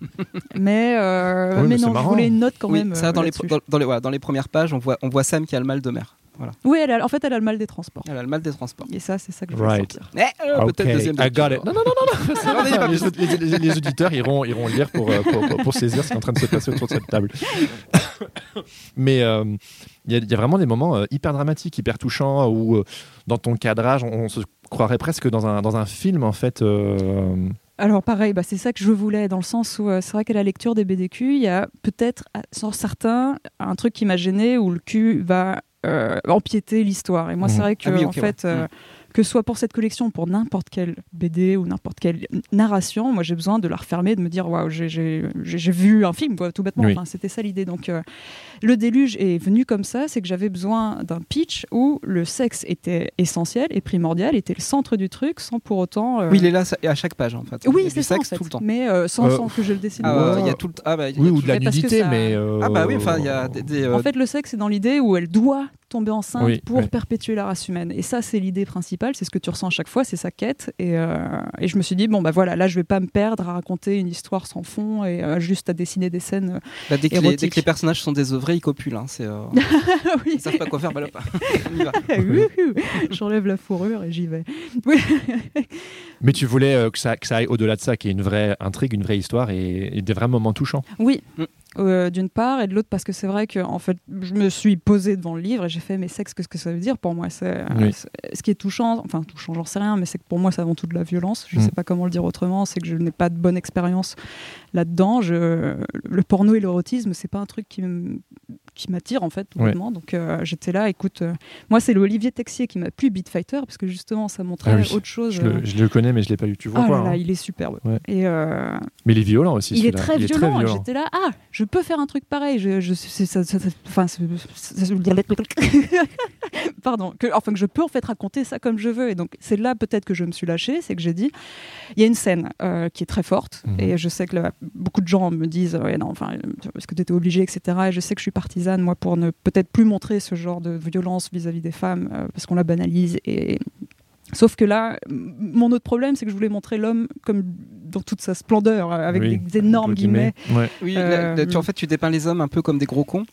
Mais, euh, Ouais, mais mais non, je voulais une note quand oui, même. ça euh, dans les, dans les voilà, dans les premières pages on voit on voit Sam qui a le mal de mer. Voilà Oui, elle a- en fait, elle a le mal des transports. elle a le mal des transports. Et ça, c'est ça que je voulais Right. sortir. Mais euh, ok, peut-être deuxième I got lecture. it. Non, non, non, non, les, les- les- les auditeurs iront, iront lire pour, euh, pour, pour- pour saisir ce qui est en train de se passer autour de cette table. Mais euh, il y, a- il y a vraiment des moments euh, hyper dramatiques, hyper touchants, où euh, dans ton cadrage, on, on se croirait presque dans un, dans un film, en fait. euh, Alors pareil, bah, c'est ça que je voulais, dans le sens où euh, c'est vrai qu'à la lecture des BDQ, il y a peut-être, sur certains, un truc qui m'a gêné, où le cul va empiéter l'histoire. Et moi, c'est Mhm. vrai que, Ah oui, en fait, ouais. Que ce soit pour cette collection, pour n'importe quelle BD ou n'importe quelle narration, moi, j'ai besoin de la refermer, de me dire, waouh, j'ai- vu un film, quoi, tout bêtement. Oui. Enfin, C'était ça l'idée. Donc, euh, le déluge est venu comme ça, c'est que j'avais besoin d'un pitch où le sexe était essentiel et primordial, était le centre du truc, sans pour autant... euh, Oui, il est là à chaque page en fait. Oui, c'est ça en fait. tout le temps. Mais euh, sans, Euh, sans que je le dessine. Ah, euh, il y a tout le ah, bah, il y a Oui, tout- ou de la nudité, ça- mais. euh, Ah bah oui, enfin il y a des, des, euh, En fait, le sexe, c'est dans l'idée où elle doit tomber enceinte Oui, pour oui. perpétuer la race humaine. Et ça, c'est l'idée principale, c'est ce que tu ressens à chaque fois, c'est sa quête. Et, euh, et je me suis dit, bon, bah voilà, là, je vais pas me perdre à raconter une histoire sans fond et euh, juste à dessiner des scènes. bah, dès, que les, érotique. dès que les personnages sont désœuvrés, ils copulent. Hein, c'est, euh, oui. ils savent pas quoi faire, bah, va. Wouhou. J'enlève la fourrure et j'y vais. Oui. Mais tu voulais euh, que, ça, que ça aille au-delà de ça, qu'il y ait une vraie intrigue, une vraie histoire et, et des vrais moments touchants. Oui, Mm. Euh, d'une part, et de l'autre parce que c'est vrai que en fait, je me suis posée devant le livre et j'ai fait mais sexe, qu'est-ce que ça veut dire? Pour moi C'est euh, Oui. c'est- ce qui est touchant, enfin touchant, j'en sais rien, mais c'est que pour moi c'est avant tout de la violence. Je Mm. sais pas comment le dire autrement. C'est que je n'ai pas de bonne expérience là-dedans. Je... Le porno et l'érotisme, c'est pas un truc qui qui m'attire en fait, Ouais. Donc euh, j'étais là, écoute, euh, moi c'est le Olivier Texier qui m'a plu Beat Fighter parce que justement ça montrait Ah oui. autre chose. Je le, je le connais, mais je l'ai pas lu. Tu vois quoi là là, hein il est superbe. Ouais. Et euh, Mais il est violent aussi. il est très il violent. Est violent. J'étais là, ah, je peux faire un truc pareil. Je, je, ça, ça- ça- enfin, pardon, que, enfin que je peux en fait raconter ça comme je veux. Et donc c'est là peut-être que je me suis lâchée, c'est que j'ai dit, il y a une scène euh, qui est très forte, Mhm. et je sais que beaucoup de gens me disent, ouais, non, enfin, est-ce que tu étais obligé, etc. Et je sais que je suis partisane moi pour ne peut-être plus montrer ce genre de violence vis-à-vis des femmes euh, parce qu'on la banalise et Sauf que là, mon autre problème, c'est que je voulais montrer l'homme comme dans toute sa splendeur, euh, avec Oui, des énormes guillemets. Ouais. Oui, Euh, là, là, tu, en fait, tu dépeins les hommes un peu comme des gros cons.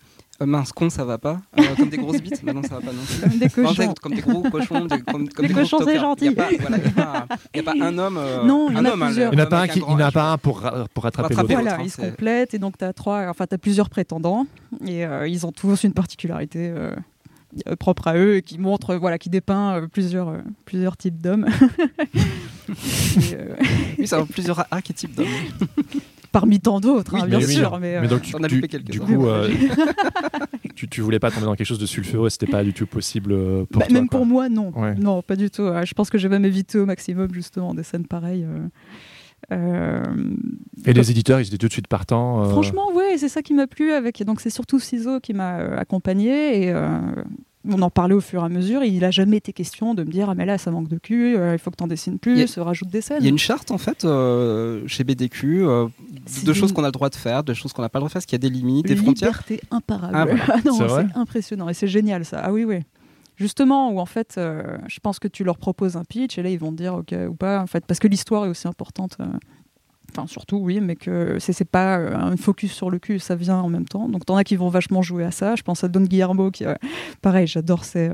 Euh, mince, con, ça va pas. Euh, comme des grosses bites, bah non, ça va pas non plus. Comme des cochons. comme des gros cochons, des, comme, des gros cochons, c'est gentil. Il n'y a, pas- voilà, a a un homme. euh, Non, il y en un a homme, hein, plusieurs. Il n'y en a pas un, qui, il n'y en a H. pas un pour, pour rattraper l'autre. Voilà, ils se complètent et donc tu as trois, enfin tu as plusieurs prétendants et euh, ils ont tous une particularité propre à eux et qui montre, voilà, qui dépeint plusieurs, plusieurs types d'hommes. Euh, Oui, ça a plusieurs archétypes d'hommes. parmi tant d'autres, Oui, hein, bien oui, sûr. Mais, euh, Mais donc, tu, as tu- quelques-uns. du coup, euh, tu, tu voulais pas tomber dans quelque chose de sulfureux, c'était pas du tout possible euh, pour bah, toi. même quoi. pour moi, non. Ouais. Non, pas du tout. Euh, Je pense que je vais m'éviter au maximum justement des scènes pareilles. euh. Euh, Et les éditeurs, ils étaient tout de suite partants. euh, Franchement, ouais, c'est ça qui m'a plu avec. Donc c'est surtout Ciseaux qui m'a euh, accompagné et euh, on en parlait au fur et à mesure. Et il a jamais été question de me dire ah mais là ça manque de cul, euh, il faut que t'en dessines plus, a- se rajoute des scènes. Il y a une charte en fait euh, chez BDQ euh, de choses qu'on a le droit de faire, de choses qu'on n'a pas le droit de faire, parce qu'il y a des limites, des frontières. liberté imparable. Ah, voilà. Ah non, C'est impressionnant et c'est génial ça. Ah oui, oui. Justement, où en fait, euh, je pense que tu leur proposes un pitch et là ils vont te dire ok ou pas, en fait, parce que l'histoire est aussi importante. Euh, Enfin, surtout, oui, mais que c'est pas euh, un focus sur le cul, ça vient en même temps. Donc, t'en as qui vont vachement jouer à ça. Je pense à Don Guillermo, qui, euh, pareil, j'adore ces.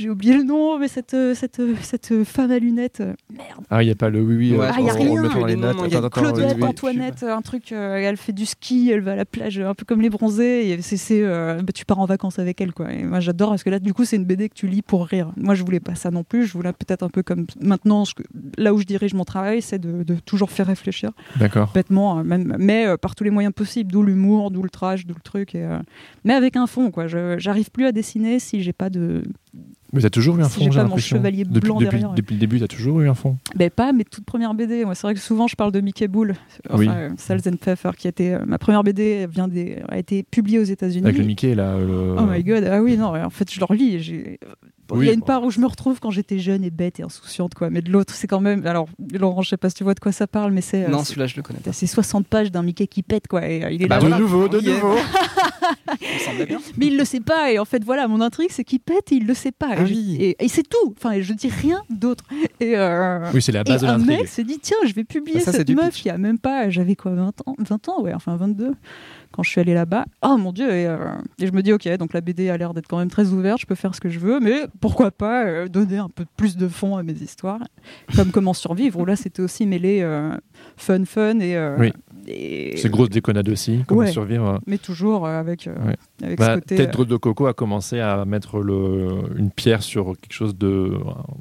Euh, J'ai oublié le nom, mais cette, euh, cette, euh, cette femme à lunettes. euh, Merde. Ah, il n'y a pas le oui, oui. Ouais, euh, Ah, y a on- rien. Il y a Attends, attends, oui, Claudette, oui. Antoinette, un truc, euh, elle fait du ski, elle va à la plage, un peu comme les bronzés, et c'est, c'est, euh, bah, tu pars en vacances avec elle, quoi. Et moi, j'adore, parce que là, du coup, c'est une BD que tu lis pour rire. Moi, je voulais pas ça non plus, je voulais peut-être un peu comme maintenant, là où je dirige mon travail, c'est de, de toujours faire réfléchir, D'accord. bêtement, même, mais euh, par tous les moyens possibles, d'où l'humour, d'où le trash, d'où le truc, et, euh, mais avec un fond, quoi. Je, j'arrive plus à dessiner si j'ai pas de, Mais t'as toujours eu un Si fond, j'ai j'ai l'impression. chevalier Depuis, blanc depuis, derrière, ouais. depuis le début, t'as toujours eu un fond. Ben pas mes toutes premières BD. Moi, c'est vrai que souvent je parle de Mickey Bull, enfin, Oui. euh, and Pepper, qui été euh, ma première BD, vient des, a été publiée aux États-Unis. Avec le Mickey, là. le- Oh my god, ah oui, non, en fait, je le relis. et Il y a une part où je me retrouve quand j'étais jeune et bête et insouciante, quoi. Mais de l'autre, c'est quand même. Alors, Laurent, je sais pas si tu vois de quoi ça parle, mais c'est. euh, Non, celui-là, je le connais pas. c'est 60 pages d'un Mickey qui pète, quoi. Et, euh, il est Bah là. de voilà, nouveau, de nouveau. Mais il le sait pas. Et en fait, voilà, mon intrigue, c'est qu'il pète et il le sait pas. Ah et je- oui. et, et c'est tout. Enfin, je dis rien d'autre. Et. euh, Oui, c'est la base et de un l'intrigue. mec s'est dit tiens je vais publier Ah, ça, c'est cette du meuf qui a même pas j'avais quoi 20 ans 20 ans ouais enfin 22 quand je suis allée là-bas oh mon dieu et, euh, et je me dis ok donc la BD a l'air d'être quand même très ouverte je peux faire ce que je veux mais pourquoi pas euh, donner un peu plus de fond à mes histoires comme comment survivre où là c'était aussi mêlé euh, fun fun et, Oui. et- C'est grosse déconnade aussi, comment Ouais. survivre. mais toujours avec Ouais. avec Bah, ce côté Tête de Coco a commencé à mettre le, une pierre sur quelque chose de.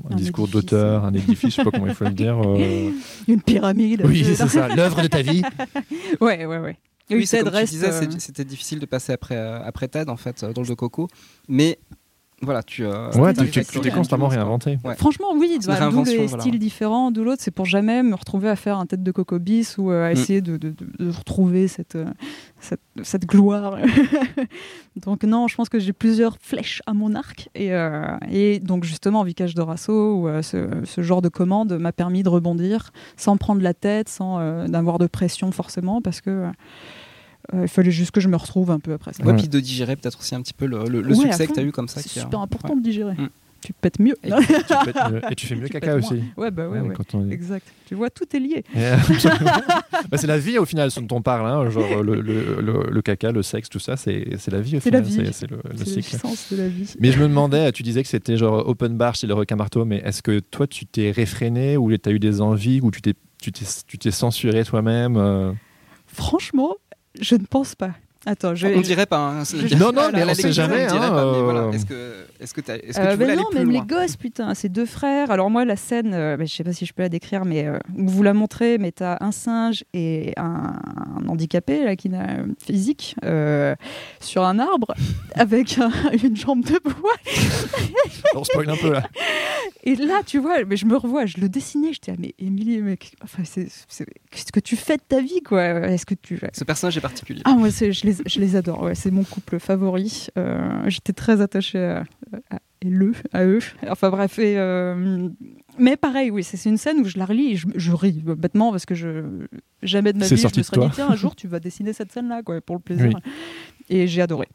un, Un discours d'auteur, un édifice, je sais pas comment il faut le dire. une pyramide Oui, c'est ça, l'œuvre de ta vie. ouais ouais ouais Oui, c'est Ted comme tu reste, disais, euh, c'était difficile de passer après, euh, après Ted, en fait, euh, dans le de Coco. Mais voilà, tu. euh, Ouais, tu t'es constamment réinventé. Ouais. Franchement, oui, C'est bah, d'où les voilà. styles différents, d'où l'autre. C'est pour jamais me retrouver à faire un tête de coco bis ou euh, à Mm. essayer de, de- de- de retrouver cette, euh, cette, cette gloire. donc, non, je pense que j'ai plusieurs flèches à mon arc. Et, euh, et donc, justement, Vicage Dorasso ou euh, ce, ce genre de commande m'a permis de rebondir sans me prendre la tête, sans euh, d'avoir de pression forcément, parce que. Euh, il fallait juste que je me retrouve un peu après ça. Ouais, Ouais. puis de digérer peut-être aussi un petit peu le, le- le Ouais, succès que tu as eu comme ça. C'est a- super important ouais. de digérer. Mm. Tu pètes mieux. Et- Tu peux être mieux- et tu fais mieux Tu caca aussi. moins. Ouais, bah ouais, Ouais, ouais. quand on- Exact. Tu vois, tout est lié. Euh, bah, c'est la vie au final ce dont on parle, hein, genre le, le- le- le caca, le sexe, tout ça, c'est c'est la vie au C'est la final, vie. c'est- c'est le, le C'est cycle. de la vie. Mais je me demandais, tu disais que c'était genre open bar chez le requin marteau, mais est-ce que toi tu t'es réfréné ou tu as eu des envies ou tu t'es tu t'es tu t'es censuré toi-même euh? Franchement, je ne pense pas. Attends, je On dirait pas. hein, Je- Non, non, À mais on sait jamais, hein, euh. Est-ce que, est-ce que, est-ce que Euh, tu voulais non, même les gosses, putain, ces deux frères. Alors moi, la scène, euh, je sais pas si je peux la décrire, mais euh, vous la montrez, mais t'as un singe et un, un handicapé là, qui n'a physique euh, sur un arbre avec un- une jambe de bois. On spoil un peu là. Et là, tu vois, mais je me revois, je le dessinais, j'étais, ah, mais Émilie, mec, enfin, c'est, c'est- qu'est-ce que tu fais de ta vie, quoi? Est-ce que tu, Ce personnage est particulier. Ah, moi, je les, je les adore. Ouais, c'est mon couple favori. Euh, J'étais très attachée à, à- et le, à eux. Enfin bref. Et, euh, mais pareil, oui, c'est une scène où je la relis et je, je ris bêtement parce que je jamais de ma vie je me serais dit tiens un jour tu vas dessiner cette scène là quoi pour le plaisir. Oui. Et j'ai adoré.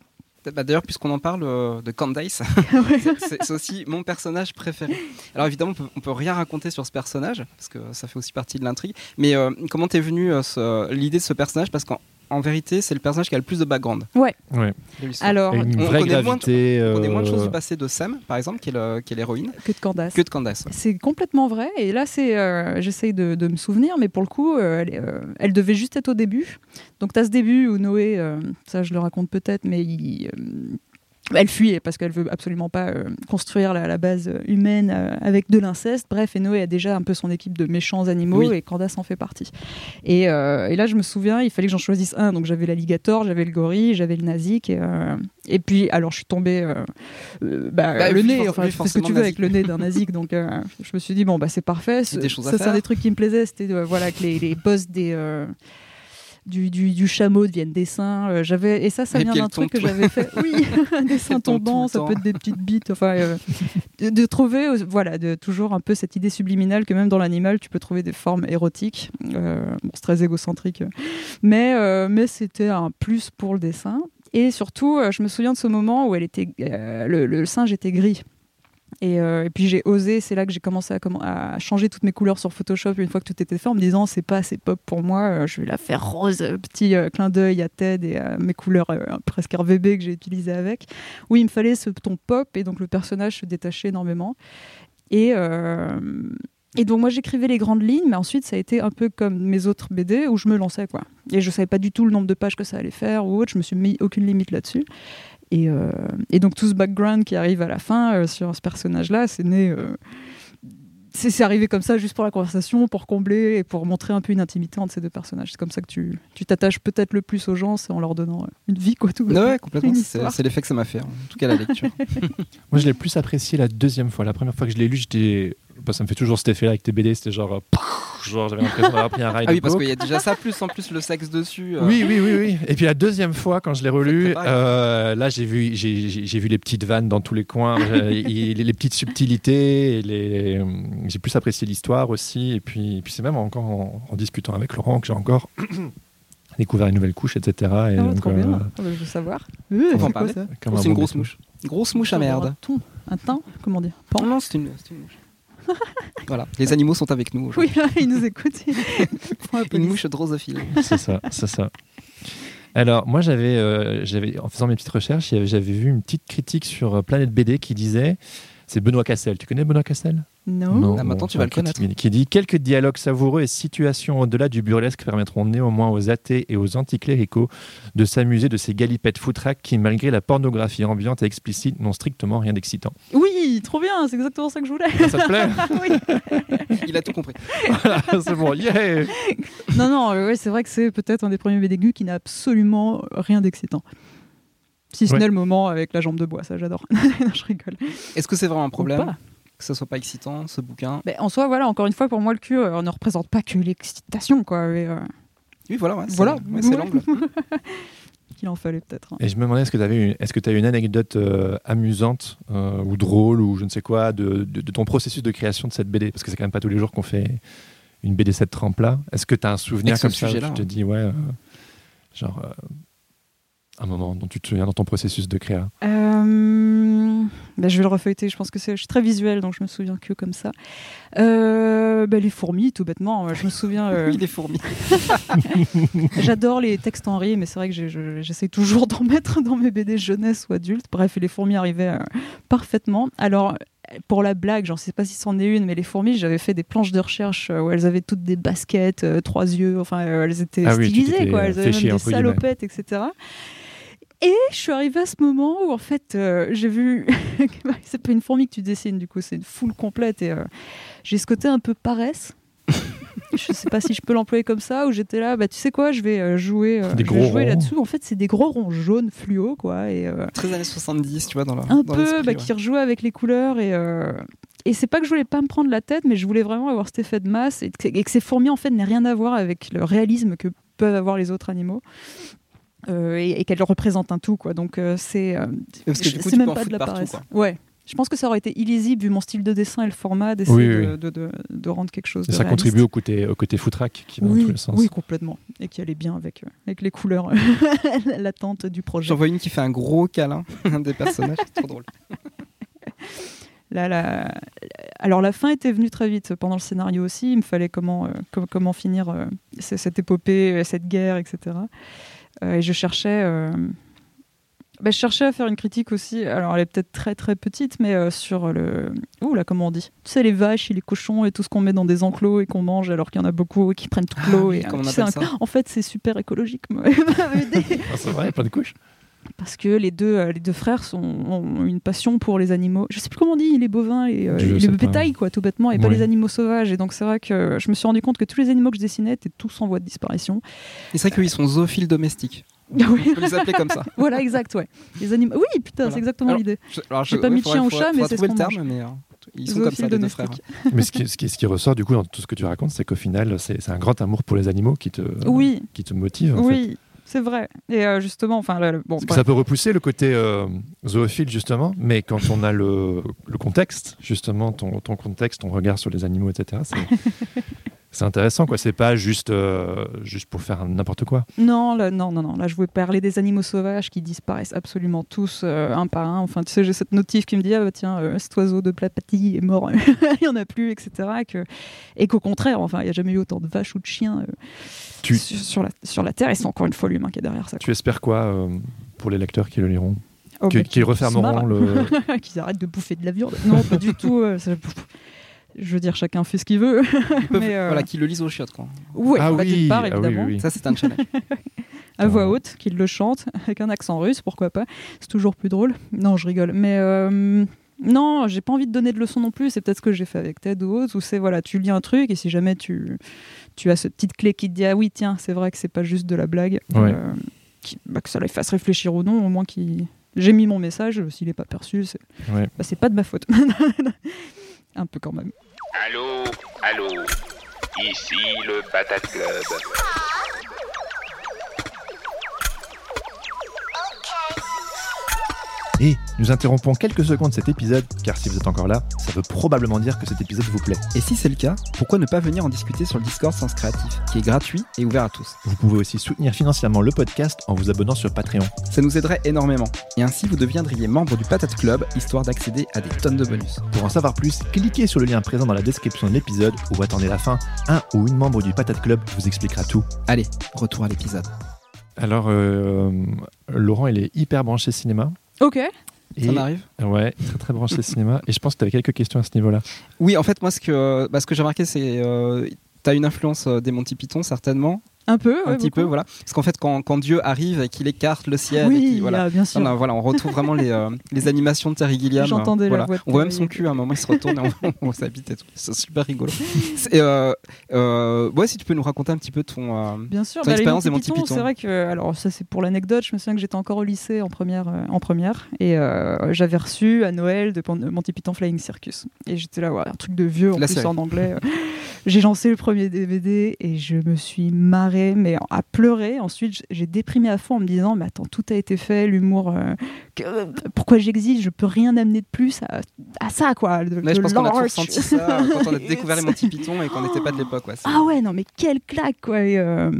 Bah, D'ailleurs, puisqu'on en parle euh, de Candace, c'est- aussi mon personnage préféré. Alors évidemment, on peut, on peut rien raconter sur ce personnage parce que ça fait aussi partie de l'intrigue. Mais euh, comment t'es venue euh, l'idée de ce personnage? Parce qu'en en vérité, c'est le personnage qui a le plus de background Ouais. Ouais. Alors, on vraie connaît moins de- gravité. On connaît moins de euh, choses du passé de Sam, par exemple, qui est l'héroïne, que de Candace. que de Candace. ouais. C'est complètement vrai. Et là, c'est, euh, j'essaye de, de me souvenir, mais pour le coup, euh, elle, euh, elle devait juste être au début. Donc, tu as ce début où Noé, euh, ça je le raconte peut-être, mais il, euh, elle fuit parce qu'elle veut absolument pas euh, construire la, la base humaine euh, avec de l'inceste. Bref, et Noé a déjà un peu son équipe de méchants animaux Oui. et Candace en fait partie. Et, euh, et là, je me souviens, il fallait que j'en choisisse un. Donc, j'avais l'alligator, j'avais le gorille, j'avais le nazik. Et, euh, et puis, alors, je suis tombée euh, euh, bah, Bah, le oui, nez. Enfin, tu fais ce que tu veux avec le nez d'un nazik. Donc, euh, je me suis dit, bon, bah, c'est parfait. Ça, c'est un des trucs qui me plaisait. C'était euh, voilà, que les, les boss des. Du, du, du chameau deviennent des seins. Euh, j'avais et ça, ça Et vient d'un truc que j'avais fait. Oui, des seins tombants, ça peut être des petites bites. Enfin, euh, de, de trouver, euh, voilà, de toujours un peu cette idée subliminale que même dans l'animal, tu peux trouver des formes érotiques. Euh, bon, c'est très égocentrique, mais mais c'était un plus pour le dessin. Et surtout, je me souviens de ce moment où elle était, le, le singe était gris. Et, euh, et puis j'ai osé, c'est là que j'ai commencé à, changer toutes mes couleurs sur Photoshop une fois que tout était fait en me disant c'est pas assez pop pour moi, euh, je vais la faire rose, euh, petit clin d'œil à Ted et à mes couleurs presque RVB que j'ai utilisées avec. Oui, il me fallait ce ton pop et donc le personnage se détachait énormément. Et, et donc moi j'écrivais les grandes lignes, mais ensuite ça a été un peu comme mes autres BD où je me lançais quoi. Et je savais pas du tout le nombre de pages que ça allait faire ou autre, je me suis mis aucune limite là-dessus. Et, euh, et donc tout ce background qui arrive à la fin euh, sur ce personnage-là, c'est né. euh, c'est arrivé comme ça juste pour la conversation, pour combler et pour montrer un peu une intimité entre ces deux personnages. C'est comme ça que tu tu t'attaches peut-être le plus aux gens, c'est en leur donnant une vie quoi tout. Ouais, complètement. C'est l'effet que ça m'a fait, en tout cas la lecture. Moi, je l'ai plus apprécié la deuxième fois. La première fois que je l'ai lu, j'étais. bah, ça me fait toujours cet effet-là avec tes BD. C'était genre. euh, genre, j'avais l'impression d'avoir pris un ride. ah oui, parce qu'il y a déjà ça, plus en plus le sexe dessus. euh, Oui, oui, oui, oui. Et puis la deuxième fois, quand je l'ai relu, euh, là, j'ai vu, j'ai, j'ai- j'ai vu les petites vannes dans tous les coins, les, les petites subtilités. Les, euh, j'ai plus apprécié l'histoire aussi. Et puis, et puis c'est même encore en, en discutant avec Laurent que j'ai encore découvert une nouvelle couche, etc. Et Ah, donc, euh, bien. Ah, bah, je veux savoir. On va en c'est quoi ça une bon grosse mouche. Grosse mouche à merde. Un thon. Comment dire Pan non, c'est une, c'est une mouche. voilà, les animaux sont avec nous. aujourd'hui. Oui, là, il nous écoute. Il prend un peu Une mouche drosophile. C'est ça, c'est ça. Alors, moi, j'avais, euh, j'avais, en faisant mes petites recherches, j'avais j'avais vu une petite critique sur euh, Planète BD qui disait, c'est Benoît Cassel. Tu connais Benoît Cassel? Non. Ah, maintenant, tu vas le connaître. Qui dit quelques dialogues savoureux et situations au-delà du burlesque permettront néanmoins aux athées et aux anticléricaux de s'amuser de ces galipettes foutraques qui, malgré la pornographie ambiante et explicite, n'ont strictement rien d'excitant. Oui, trop bien, c'est exactement ça que je voulais. Ça te plaît oui. Il a tout compris. Voilà, C'est bon, yeah Non, non, euh, ouais, c'est vrai que c'est peut-être un des premiers BDG qui n'a absolument rien d'excitant. Si ce Ouais. n'est le moment avec la jambe de bois, ça j'adore. non, je rigole. Est-ce que c'est vraiment un problème que ça soit pas excitant, ce bouquin Mais en soi, voilà, encore une fois, pour moi, le cul euh, ne représente pas que l'excitation, quoi. mais, euh, Oui, voilà, ouais, c'est- Voilà. ouais, c'est l'angle. qu'il en fallait peut-être. hein. Et je me demandais, est-ce que tu avais une, est-ce que tu as une anecdote euh, amusante euh, ou drôle ou je ne sais quoi de, de- de ton processus de création de cette BD Parce que c'est quand même pas tous les jours qu'on fait une BD cette trempe-là. Est-ce que tu as un souvenir Avec ce comme ça où tu te hein. dis, ouais, euh, genre euh, un moment dont tu te souviens dans ton processus de créa? Euh, bah, je vais le refeuilleter. Je pense que c'est, je suis très visuelle, donc je me souviens que comme ça. Euh, bah, les fourmis, tout bêtement. Je me souviens. euh, Oui, les fourmis. J'adore les textes en rire, mais c'est vrai que j'essaie toujours d'en mettre dans mes BD jeunesse ou adultes. Bref, les fourmis arrivaient euh, parfaitement. Alors, pour la blague, j'en sais pas si c'en est une, mais les fourmis, j'avais fait des planches de recherche euh, où elles avaient toutes des baskets, euh, trois yeux, enfin, euh, elles étaient Ah oui, stylisées, quoi. Elles avaient même des salopettes, etc. Et je suis arrivée à ce moment où, en fait, euh, j'ai vu. c'est pas une fourmi que tu dessines, du coup, c'est une foule complète. Et euh, j'ai ce côté un peu paresse. je sais pas si je peux l'employer comme ça, où j'étais là, bah tu sais quoi, je vais euh, jouer, euh, Des je vais gros jouer là-dessous. En fait, c'est des gros ronds jaunes fluo, quoi. Et, euh, Très années 70, tu vois, dans la. un dans peu bah, ouais. qui rejouait avec les couleurs et euh, et c'est pas que je voulais pas me prendre la tête mais je voulais vraiment avoir cet effet de masse et que, et que ces fourmis en fait n'aient rien à voir avec le réalisme que peuvent avoir les autres animaux Euh, et, et qu'elles représentent un tout quoi donc euh, c'est euh, c'est même pas de la partout, paresse quoi. ouais je pense que ça aurait été illisible vu mon style de dessin et le format d'essayer Oui, de, oui. de- de- de rendre quelque chose Et de ça réaliste. contribue au côté, au côté foutraque qui va dans oui, tous les sens. oui, complètement. Et qui allait bien avec, euh, avec les couleurs latentes du projet. J'en vois une qui fait un gros câlin des personnages, c'est trop drôle. Là, la- Alors la fin était venue très vite pendant le scénario aussi. Il me fallait comment, euh, com- comment finir euh, cette épopée, cette guerre, etc. et je cherchais. Bah, je cherchais à faire une critique aussi, alors elle est peut-être très très petite, mais sur le. Ouh là, comment on dit? Tu sais, les vaches et les cochons et tout ce qu'on met dans des enclos et qu'on mange alors qu'il y en a beaucoup et qui prennent toute Ah l'eau. et, on un- ça? En fait, c'est super écologique. moi. Ah, c'est vrai, plein de couches. Parce que les deux, euh, les deux frères sont, ont une passion pour les animaux. Je sais plus comment on dit, les bovins et euh, les sais pas. bétail, quoi, tout bêtement, et pas Oui. les animaux sauvages. Et donc, c'est vrai que je me suis rendu compte que tous les animaux que je dessinais étaient tous en voie de disparition. Et c'est vrai qu'ils sont zoophiles domestiques. Oui. On peut les appeler comme ça. voilà, exact, ouais. Les animaux. Oui, putain, Voilà. c'est exactement l'idée. J'ai je- pas mis de chien ou faudrait- chat, mais c'est ce le qu'on terme, mange. mais euh, ils sont comme ça, les deux frères. Mais ce qui, ce, qui, ce qui ressort du coup dans tout ce que tu racontes, c'est qu'au final, c'est un grand amour pour les animaux qui te, Oui, qui te motive. En fait. C'est vrai. Et euh, justement, enfin, le- bon, Parce que bref. ça peut repousser le côté euh, zoophile, justement, mais quand on a le, le contexte, justement, ton, ton contexte, ton regard sur les animaux, etc., c'est- intéressant, quoi. C'est pas juste, euh, juste pour faire n'importe quoi. Non, là, non, non, non. Là, je voulais parler des animaux sauvages qui disparaissent absolument tous, euh, un par un. Enfin, tu sais, j'ai cette notif qui me dit, ah bah, tiens, euh, cet oiseau de Plapati est mort, il n'y en a plus, etc. Et que- Et qu'au contraire, enfin, il n'y a jamais eu autant de vaches ou de chiens Tu, sur, sur la, sur la Terre. Et c'est encore une fois l'humain qui est derrière ça. tu espères quoi pour les lecteurs qui le liront? Oh, Qui- bah, Qu'ils refermeront le. Qu'ils arrêtent de bouffer de la viande? Non, pas du tout. ça- Je veux dire, chacun fait ce qu'il veut. Peuvent- Mais, euh, Voilà, qu'ils le lisent aux chiottes, quoi. Ouais, ah, bah, oui, d'une part, ah oui, évidemment. oui, oui. Ça, c'est un challenge. à voix haute, qu'il le chante avec un accent russe, pourquoi pas. C'est toujours plus drôle. Non, je rigole. Mais euh, non, j'ai pas envie de donner de leçons non plus. C'est peut-être ce que j'ai fait avec Ted ou autre, où c'est voilà, tu lis un truc et si jamais tu, tu as cette petite clé qui te dit ah oui, tiens, c'est vrai que c'est pas juste de la blague, Ouais. euh, qui- bah, que ça les fasse réfléchir ou non, au moins qu'il. J'ai mis mon message, s'il est pas perçu, c'est Ouais. bah, c'est pas de ma faute. un peu quand même. Allô, allô, ici le Patate Club. Et nous interrompons quelques secondes cet épisode, car si vous êtes encore là, ça veut probablement dire que cet épisode vous plaît. Et si c'est le cas, pourquoi ne pas venir en discuter sur le Discord Sens Créatif, qui est gratuit et ouvert à tous Vous pouvez aussi soutenir financièrement le podcast en vous abonnant sur Patreon. Ça nous aiderait énormément. Et ainsi, vous deviendriez membre du Patate Club, histoire d'accéder à des tonnes de bonus. Pour en savoir plus, cliquez sur le lien présent dans la description de l'épisode ou attendez la fin. Un ou une membre du Patate Club vous expliquera tout. Allez, retour à l'épisode. Alors, euh, Laurent, il est hyper branché cinéma. Ok. Ça m'arrive Ouais, très très branché cinéma. Et je pense que tu avais quelques questions à ce niveau-là. Oui, en fait, moi, ce que, bah, ce que j'ai remarqué, c'est. Euh, T'as une influence euh, des Monty Python, certainement. Un peu, un ouais, petit peu, voilà. Parce qu'en fait, quand, quand Dieu arrive et qu'il écarte le ciel, et qu'il- voilà. ah, bien sûr. Non, non, voilà, on retrouve vraiment les, euh, les animations de Terry Gilliam. J'entendais la Voilà. voix On voit même son cul à un moment, il se retourne et on, on et tout. C'est super rigolo. C'est, euh, euh, ouais, si tu peux nous raconter un petit peu ton. Bien sûr, Ton bah, expérience des Monty Python, c'est vrai que, alors ça c'est pour l'anecdote, je me souviens que j'étais encore au lycée en première, en première et j'avais reçu à Noël de Monty Python Flying Circus. Et j'étais là, ouais, un truc de vieux en La plus série. en anglais. J'ai lancé le premier DVD et je me suis marrée, mais à pleurer. Ensuite, j'ai déprimé à fond en me disant, mais attends, tout a été fait, l'humour, euh, pourquoi j'existe? Je peux rien amener de plus à, à ça, quoi. De, Ouais, je de pense qu'on a tous ça quand on a découvert les Monty Python et qu'on n'était pas de l'époque. Ouais, Ah ouais, non, mais quelle claque, quoi. et, euh,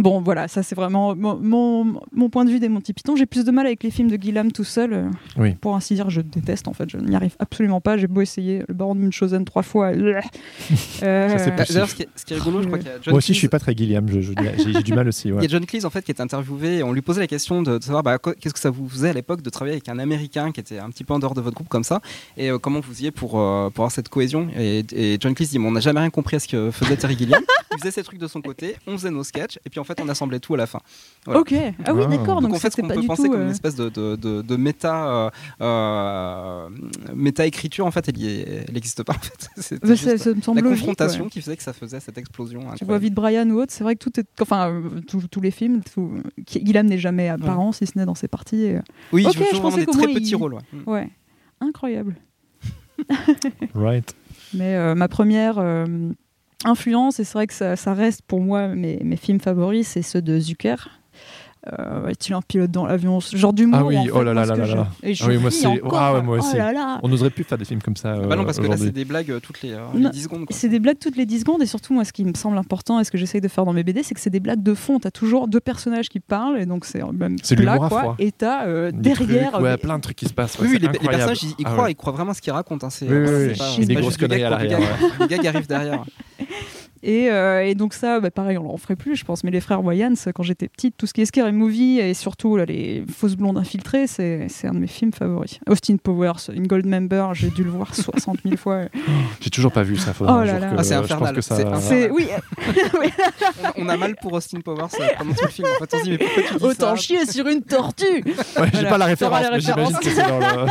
Bon, voilà, ça c'est vraiment mon, mon, mon point de vue des Monty Python. J'ai plus de mal avec les films de Guillam tout seul. euh, Oui. Pour ainsi dire, je déteste en fait. Je n'y arrive absolument pas. J'ai beau essayer le baron de Munchausen trois fois. euh, Ça, c'est euh, D'ailleurs, ce, qui est- ce qui est rigolo, je crois qu'il y a John Moi aussi, je Cleese- suis pas très Gilliam. je- je- J'ai j'ai du mal aussi. Il y a John Cleese en fait qui est interviewé et on lui posait la question de, de savoir bah, quoi- qu'est-ce que ça vous faisait à l'époque de travailler avec un Américain qui était un petit peu en dehors de votre groupe comme ça et euh, comment vous faisiez pour, euh, pour avoir cette cohésion? Et, et John Cleese dit mais on n'a jamais rien compris à ce que faisait Terry Gilliam il faisait ses trucs de son côté on faisait nos sketchs et puis en fait on assemblait tout à la fin Voilà. Ok. Ah oui, d'accord. donc, Donc, en fait qu'on pas peut du penser tout. comme euh, une espèce de, de, de, de méta euh, euh, méta écriture en fait elle, n'existe pas en fait C'était bah, juste ça, ça me semble la logique, confrontation ouais. qui faisait que ça faisait cette explosion Tu vois. Vite Brian ou autre, c'est vrai que tout est. Enfin, euh, tous- les films, tout... Guillam n'est jamais apparent, si ce n'est dans ses parties. et, euh, oui Ok, je je pensais des très moins, petits il- rôles ouais. Mm. Ouais. Incroyable. Right. Mais euh, ma première euh, influence, et c'est vrai que ça, ça reste pour moi mes, mes films favoris, c'est ceux de Zucker. Euh, Est-il un pilote dans l'avion Ce genre d'humour. Ah oui, en fait, oh là moi, là là là là. je- Et je Ah oui, moi c'est- encore. ah ouais, moi Oh aussi. là là. On n'oserait plus faire des films comme ça. Ah bah non, euh, parce que là, c'est aujourd'hui. des blagues euh, toutes les, euh, les Non, 10 secondes. C'est des blagues toutes les 10 secondes et surtout moi ce qui me semble important et ce que j'essaye de faire dans mes BD c'est que c'est des blagues de fond. T'as toujours deux personnages qui parlent et donc c'est même C'est plat quoi. froid. Et t'as euh, derrière trucs, ouais, mais- plein de trucs qui se passent. ouais, Oui, c'est les, les personnages, ils, ils Ah croient, ouais. ils croient vraiment ce qu'ils racontent. hein, c'est c'est c'est des grosses conneries à l'arrière, gars- Le gars qui arrive derrière. Et, euh, et donc ça, bah, pareil, on en ferait plus, je pense. Mais les frères Wayans, quand j'étais petite, tout ce qui est scary movie et surtout là, les fausses blondes infiltrées, c'est c'est un de mes films favoris. Austin Powers, une Gold Member, j'ai dû le voir 60 000 fois. J'ai toujours pas vu ça. Oh un là là. que- Ah, c'est je pense infernal. que ça. C'est infernal. C'est oui, on, on a mal pour Austin Powers euh, pendant tout le film. En fait, on se dit, mais pourquoi tu dis autant ça chier sur une tortue. Ouais, j'ai Voilà. pas la référence, la mais j'imagine référence. que c'est dans le.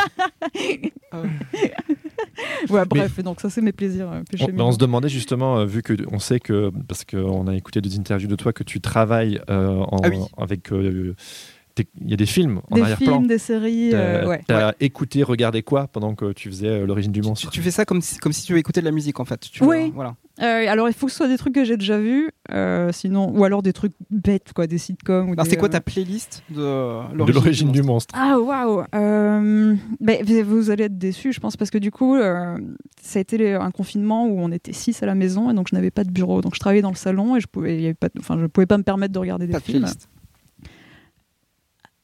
Ouais, bref, donc ça c'est mes plaisirs euh, On, se demandait justement, euh, vu que on sait que parce qu'on a écouté des interviews de toi que tu travailles euh, en- Ah oui. avec, euh, il y a des films en des arrière-plan. films, des séries, T'as euh, ouais. t'as écouté, regardé quoi pendant que tu faisais euh, l'origine du monstre tu fais ça comme si, comme si tu écoutais de la musique en fait. Tu Oui. vois, voilà. Euh, alors il faut que ce soit des trucs que j'ai déjà vus, euh, sinon ou alors des trucs bêtes quoi, des sitcoms. Ou Alors, des, c'est quoi ta playlist de l'origine du monstre monstre. Ah waouh ben, vous- allez être déçus, je pense, parce que du coup, euh, ça a été les- un confinement où on était six à la maison et donc je n'avais pas de bureau. Donc je travaillais dans le salon et je pouvais, il y avait pas, de- enfin, je pouvais pas me permettre de regarder des Pas de films. playlist.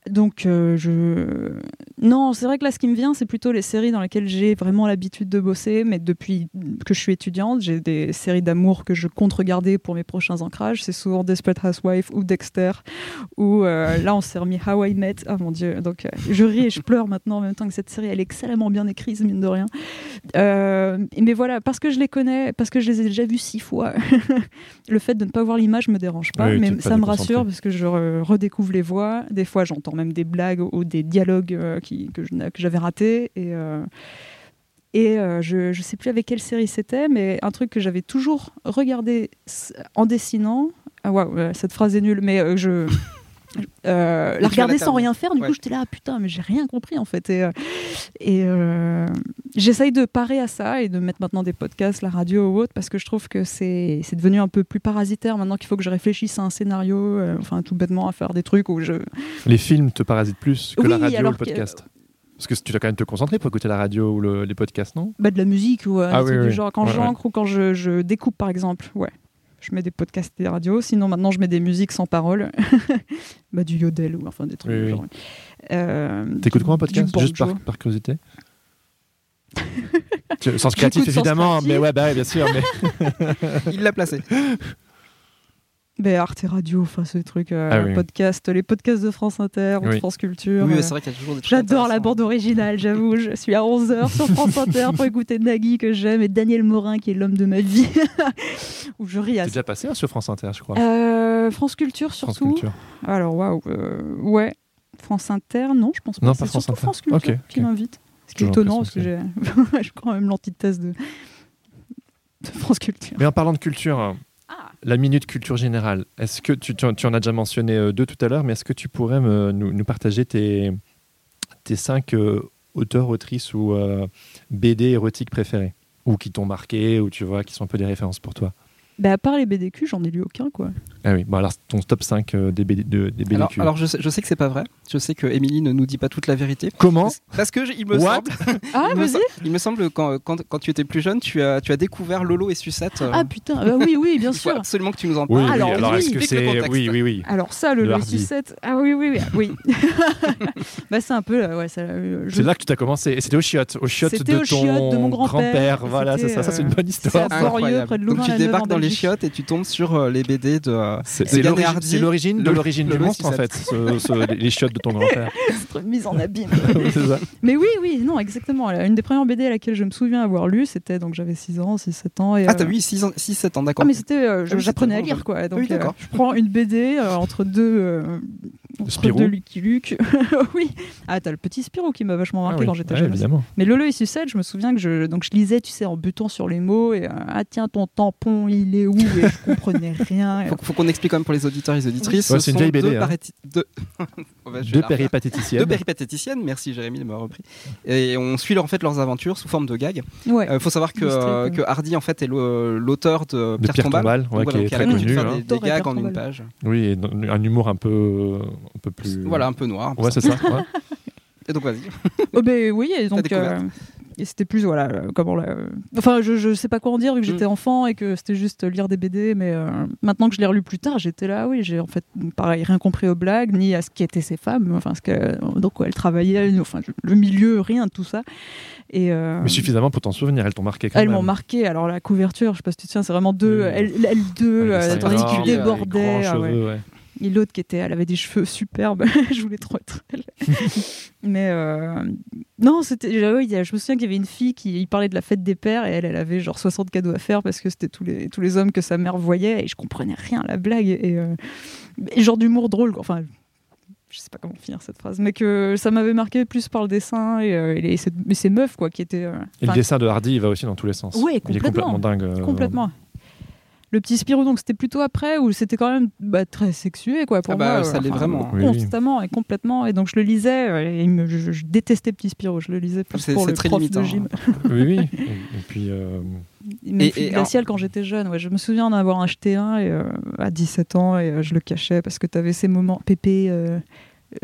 Donc euh, je non, c'est vrai que là ce qui me vient c'est plutôt les séries dans lesquelles j'ai vraiment l'habitude de bosser mais depuis que je suis étudiante, j'ai des séries d'amour que je compte regarder pour mes prochains ancrages, c'est souvent Desperate Housewives ou Dexter ou euh, là on s'est remis How I Met. Ah mon dieu. Donc euh, je ris et je pleure maintenant en même temps que cette série elle est excellemment bien écrite mine de rien. Mais voilà, parce que je les connais, parce que je les ai déjà vus six fois, le fait de ne pas voir l'image me dérange pas, Oui, mais pas ça me rassure parce que je re- redécouvre les voix. Des fois, j'entends même des blagues ou des dialogues euh, qui, que j'avais ratés. Et, euh, et euh, je ne sais plus avec quelle série c'était, mais un truc que j'avais toujours regardé en dessinant. Ah, cette phrase est nulle, mais je. Euh, la regarder la sans rien faire, du Ouais. coup j'étais là, ah, putain, mais j'ai rien compris en fait. Et, euh, et euh, j'essaye de parer à ça et de mettre maintenant des podcasts, la radio ou autre, parce que je trouve que c'est c'est devenu un peu plus parasitaire maintenant qu'il faut que je réfléchisse à un scénario, euh, enfin tout bêtement à faire des trucs où je. Les films te parasitent plus que la radio ou le que- podcast. Parce que tu dois quand même te concentrer pour écouter la radio ou le- les podcasts, non? Bah, de la musique ou euh, Ah oui, oui. du genre. Quand Ouais, j'encre ou quand je, je découpe par exemple, ouais. Je mets des podcasts et des radios. Sinon, maintenant, je mets des musiques sans parole. bah, du yodel ou enfin des trucs Oui, oui. Euh, T'écoutes quoi du podcast Juste par, curiosité Sens créatif Sens évidemment, Créatif. mais ouais, bah ouais, bien sûr. Mais... Il l'a placé. Ben, Arte Radio, enfin ce truc, euh, Ah oui. podcast, les podcasts de France Inter ou de Oui. France Culture. Oui, euh, mais c'est vrai qu'il y a toujours des trucs J'adore la bande originale, j'avoue. Je suis à 11h sur France Inter pour écouter Nagui que j'aime et Daniel Morin qui est l'homme de ma vie. Où je ris à T'es déjà passé hein, sur France Inter, je crois. Euh, France Culture France surtout. Culture. Alors waouh, euh, ouais. France Inter, non, je pense pas. Non, pas France surtout Inter. France Culture qui m'invite. Ce qui est étonnant parce que j'ai, je quand même l'antithèse de... de France Culture. Mais en parlant de culture, hein, La minute culture générale, est-ce que tu, en- as déjà mentionné euh, deux tout à l'heure, mais est-ce que tu pourrais nous, partager tes, tes cinq euh, auteurs, autrices ou euh, BD érotiques préférés? Ou qui t'ont marqué, ou tu vois, qui sont un peu des références pour toi? Bah, à part les BDQ, j'en ai lu aucun quoi. Ah oui, bon alors ton top 5 euh, des, BD, de- des BDQ. Alors, alors je, sais, je sais que c'est pas vrai. Je sais que Émilie ne nous dit pas toute la vérité. Comment Parce que je- il me What semble, Ah, il, me, vas-y. sem- il me semble quand, quand, quand tu étais plus jeune, tu as, tu as découvert Lolo et Sucette. euh, Ah putain, bah oui, oui, bien il faut sûr. absolument que tu nous en Oui, parles. oui, Alors, alors, oui. est-ce que Explique le c'est. contexte. Oui, oui, oui. Alors ça, le, Le hardy. sucette, ah oui, oui, oui, oui. bah c'est un peu, euh, ouais, ça, euh, je- C'est là que tu as commencé. Et c'était au chiottes. Au chiottes C'était de au ton chiottes de mon grand-père. Voilà, c'est C'était, ça. Ça, c'est une bonne histoire. c'est à Incroyable. près de Donc tu débarques dans les Belgique. chiottes et tu tombes sur euh, les BD de, C'est l'origine de l'origine du monstre en fait, ce- ce- les chiottes de ton grand-père. mise en abîme. Oui, c'est ça. Mais oui, oui, non, exactement. Une des premières BD à laquelle je me souviens avoir lu, c'était donc j'avais 6 ans, 6-7 ans. Et, Ah, t'as euh, eu 6-7 ans, d'accord. Ah, mais c'était, euh, je- Ah j'apprenais à lire quoi. Donc, Oui, d'accord. euh, je prends une BD euh, entre deux, euh, entre Spirou. deux Lucky Luke. oui. Ah, t'as le petit Spirou qui m'a vachement marqué Ah oui, quand j'étais ouais, jeune. évidemment. Mais Lolo et Sucette, je me souviens que je, donc je lisais, tu sais, en butant sur les mots et euh, ah tiens ton tampon, il est où? Et je comprenais rien. Et- Faut, faut qu'on explique quand même pour les auditeurs et les auditrices. Ouais, ce c'est une vieille BD, Deux, hein. paréti- deux... Oh, bah, Deux péripatéticiennes. Deux péripatéticiennes, merci Jérémy de m'avoir repris. Et on suit en fait leurs aventures sous forme de gag. Ouais. Il faut savoir que, euh, que Hardy en fait est l'auteur de De Pierre, Tombal. Qui est très connu. hein. des, gags en une page. Oui, un humour un peu, un peu plus. Voilà, un peu noir. un peu Ouais, c'est ça. ouais. Et donc vas-y. Oh, ben oui, et donc euh, Et c'était plus, voilà, euh, comment la... Enfin, je, je sais pas quoi en dire vu que Mm. j'étais enfant et que c'était juste lire des BD, mais euh, maintenant que je l'ai relu plus tard, j'étais là, oui, j'ai en fait, pareil, rien compris aux blagues, ni à ce qu'étaient ces femmes, enfin, ce que, donc, quoi, elles travaillaient, enfin, le milieu, rien de tout ça. Et, euh, Mais suffisamment pour t'en souvenir, elles t'ont marqué quand elles même. m'ont marqué. Alors la couverture, je sais pas si tu te souviens, c'est vraiment deux, Oui. elles, elles deux, les euh, avec les débordaient. Et l'autre qui était, elle avait des cheveux superbes. je voulais trop être elle. Mais euh, non, c'était. Je me souviens qu'il y avait une fille qui il parlait de la fête des pères et elle, elle avait genre 60 cadeaux à faire parce que c'était tous les tous les hommes que sa mère voyait et je comprenais rien à la blague et, euh, et genre d'humour drôle. quoi. Enfin, je sais pas comment finir cette phrase, mais que ça m'avait marqué plus par le dessin et, euh, et les- ces, meufs quoi qui étaient. euh, Et le dessin de Hardy, il va aussi dans tous les sens. Ouais, Il est complètement. complètement dingue. euh, Complètement. Le petit Spirou, donc c'était plutôt après où c'était quand même bah, très sexué quoi pour Ah bah, moi. ça l'est vraiment. Oui, oui. Constamment et complètement. Et donc je le lisais euh, et me- je, je détestais Petit Spirou. Je le lisais plus pour le très prof limitant, de gym. Oui, oui. Et, et puis, euh, Même Et- Fluide et glacial quand j'étais jeune. Ouais, je me souviens d'en avoir acheté un et, euh, à 17 ans et euh, je le cachais parce que tu avais ces moments pépé.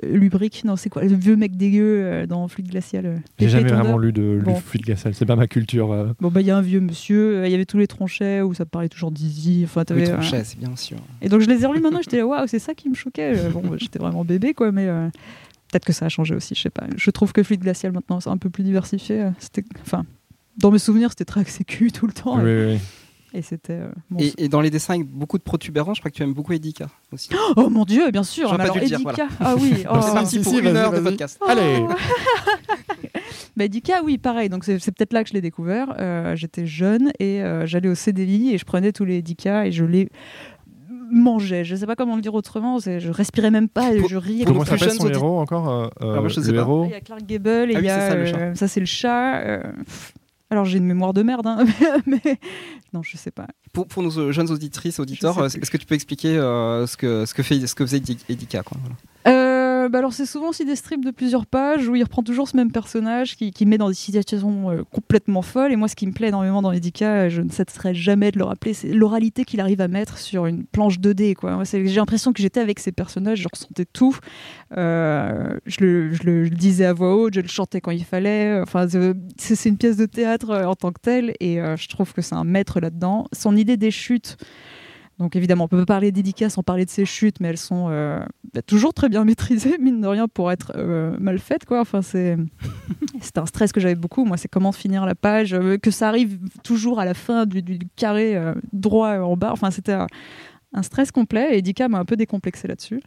Euh, lubrique, non, c'est quoi Le vieux mec dégueu euh, dans Fluide glacial. euh, j'ai jamais vraiment lu de Bon. Fluide Glacial. C'est pas ma culture. euh. Bon, bah, il y a un vieux monsieur, euh, il y avait tous les tronchets où ça parlait toujours d'Izzy. Enfin, euh, Tronchet, c'est bien sûr. Et donc je les ai relus maintenant, j'étais là, waouh, c'est ça qui me choquait. Euh, Bon, bah, j'étais vraiment bébé, quoi, mais euh, peut-être que ça a changé aussi, je sais pas. Je trouve que Fluide Glacial maintenant, c'est un peu plus diversifié. euh, C'était, enfin, dans mes souvenirs, c'était très axé tout le temps. Oui, et, oui, oui. Et c'était. euh, bon, Et, et dans les dessins avec beaucoup de protubérants, je crois que tu aimes beaucoup Edika aussi. Oh mon dieu, bien sûr. J'aurais pas alors, dû le dire, Edika, ah oui. Bah, oh. c'est parti pour si, une vas-y, heure de podcast. Allez Bah, Edika, oui, pareil. Donc c'est, c'est peut-être là que je l'ai découvert. Euh, j'étais jeune et euh, j'allais au CDI et je prenais tous les Edika et je les mangeais. Je sais pas comment le dire autrement. c'est- je respirais même pas et Pour- je riais. Comment s'appelle son héros encore euh, Alors, moi, je Le sais pas. héros Il y a Clark Gable et Ah il y a, c'est ça, le euh, chat. ça c'est le chat. Euh, alors j'ai une mémoire de merde, hein, mais non, je sais pas. Pour, pour nos euh, jeunes auditrices, auditeurs, euh, est-ce que tu peux expliquer euh, ce, que, ce, que fait, ce que faisait Edi- Edika quoi, voilà. Euh, bah alors c'est souvent aussi des strips de plusieurs pages où il reprend toujours ce même personnage qui, qui met dans des situations euh, complètement folles. Et moi, ce qui me plaît énormément dans Edika, je ne cesserai jamais de le rappeler, c'est l'oralité qu'il arrive à mettre sur une planche 2D. Quoi. J'ai l'impression que j'étais avec ces personnages, je ressentais tout. Euh, je, le, je le- disais à voix haute, je le chantais quand il fallait. Enfin, c'est une pièce de théâtre euh, en tant que telle, et euh, je trouve que c'est un maître là-dedans. Son idée des chutes. Donc évidemment, on peut pas parler d'Edika sans parler de ses chutes, mais elles sont euh, bah, toujours très bien maîtrisées, mine de rien, pour être euh, mal faites. Quoi. Enfin, c'est un stress que j'avais beaucoup. Moi, c'est comment finir la page, euh, que ça arrive toujours à la fin du, carré euh, droit en bas. Enfin, c'était un, un stress complet. Et Edika m'a un peu décomplexé là-dessus.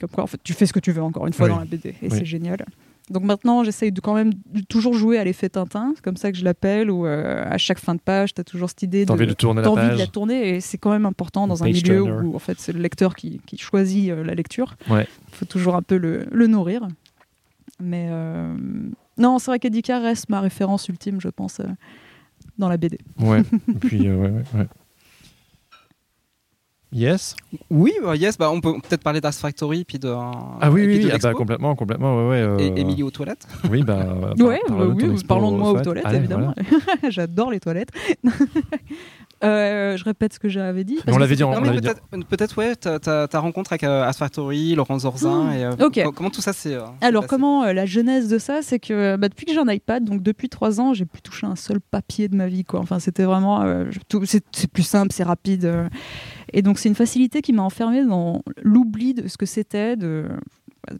Comme quoi, en fait, tu fais ce que tu veux encore une fois Oui. dans la BD, et Oui. c'est génial. Donc maintenant, j'essaye de quand même de toujours jouer à l'effet Tintin, c'est comme ça que je l'appelle, où euh, à chaque fin de page, tu as toujours cette idée T'as envie de tourner la envie de la tourner et c'est quand même important dans un milieu turner. où en fait c'est le lecteur qui, qui choisit euh, la lecture. Ouais. Il faut toujours un peu le, le nourrir. Mais euh, non, c'est vrai qu'Edika reste ma référence ultime, je pense, dans la BD. Ouais. Et puis, ouais, ouais, ouais. Yes. Oui, bah, yes, bah, on peut peut-être parler d'As Factory puis de. Ah oui, oui, de ah bah, complètement, complètement, ouais, ouais. euh, Et Émilie aux toilettes. Oui, bah. ouais, par- bah parle de oui, oui, parlons de moi aux toilettes. toilettes, Allez, évidemment. J'adore les toilettes. Euh, je répète ce que j'avais dit. on l'avait dit peut-être, peut-être, ouais, ta, ta- ta rencontre avec euh, As Factory, Laurent Zorzin. Oh, et, euh, Comment tout ça s'est. euh, Alors, comment euh, la genèse de ça, c'est que bah, depuis que j'ai un iPad, donc depuis trois ans, j'ai plus touché un seul papier de ma vie. Quoi. Enfin, c'était vraiment. euh, c'est, c'est plus simple, c'est rapide. euh. et donc, c'est une facilité qui m'a enfermée dans l'oubli de ce que c'était de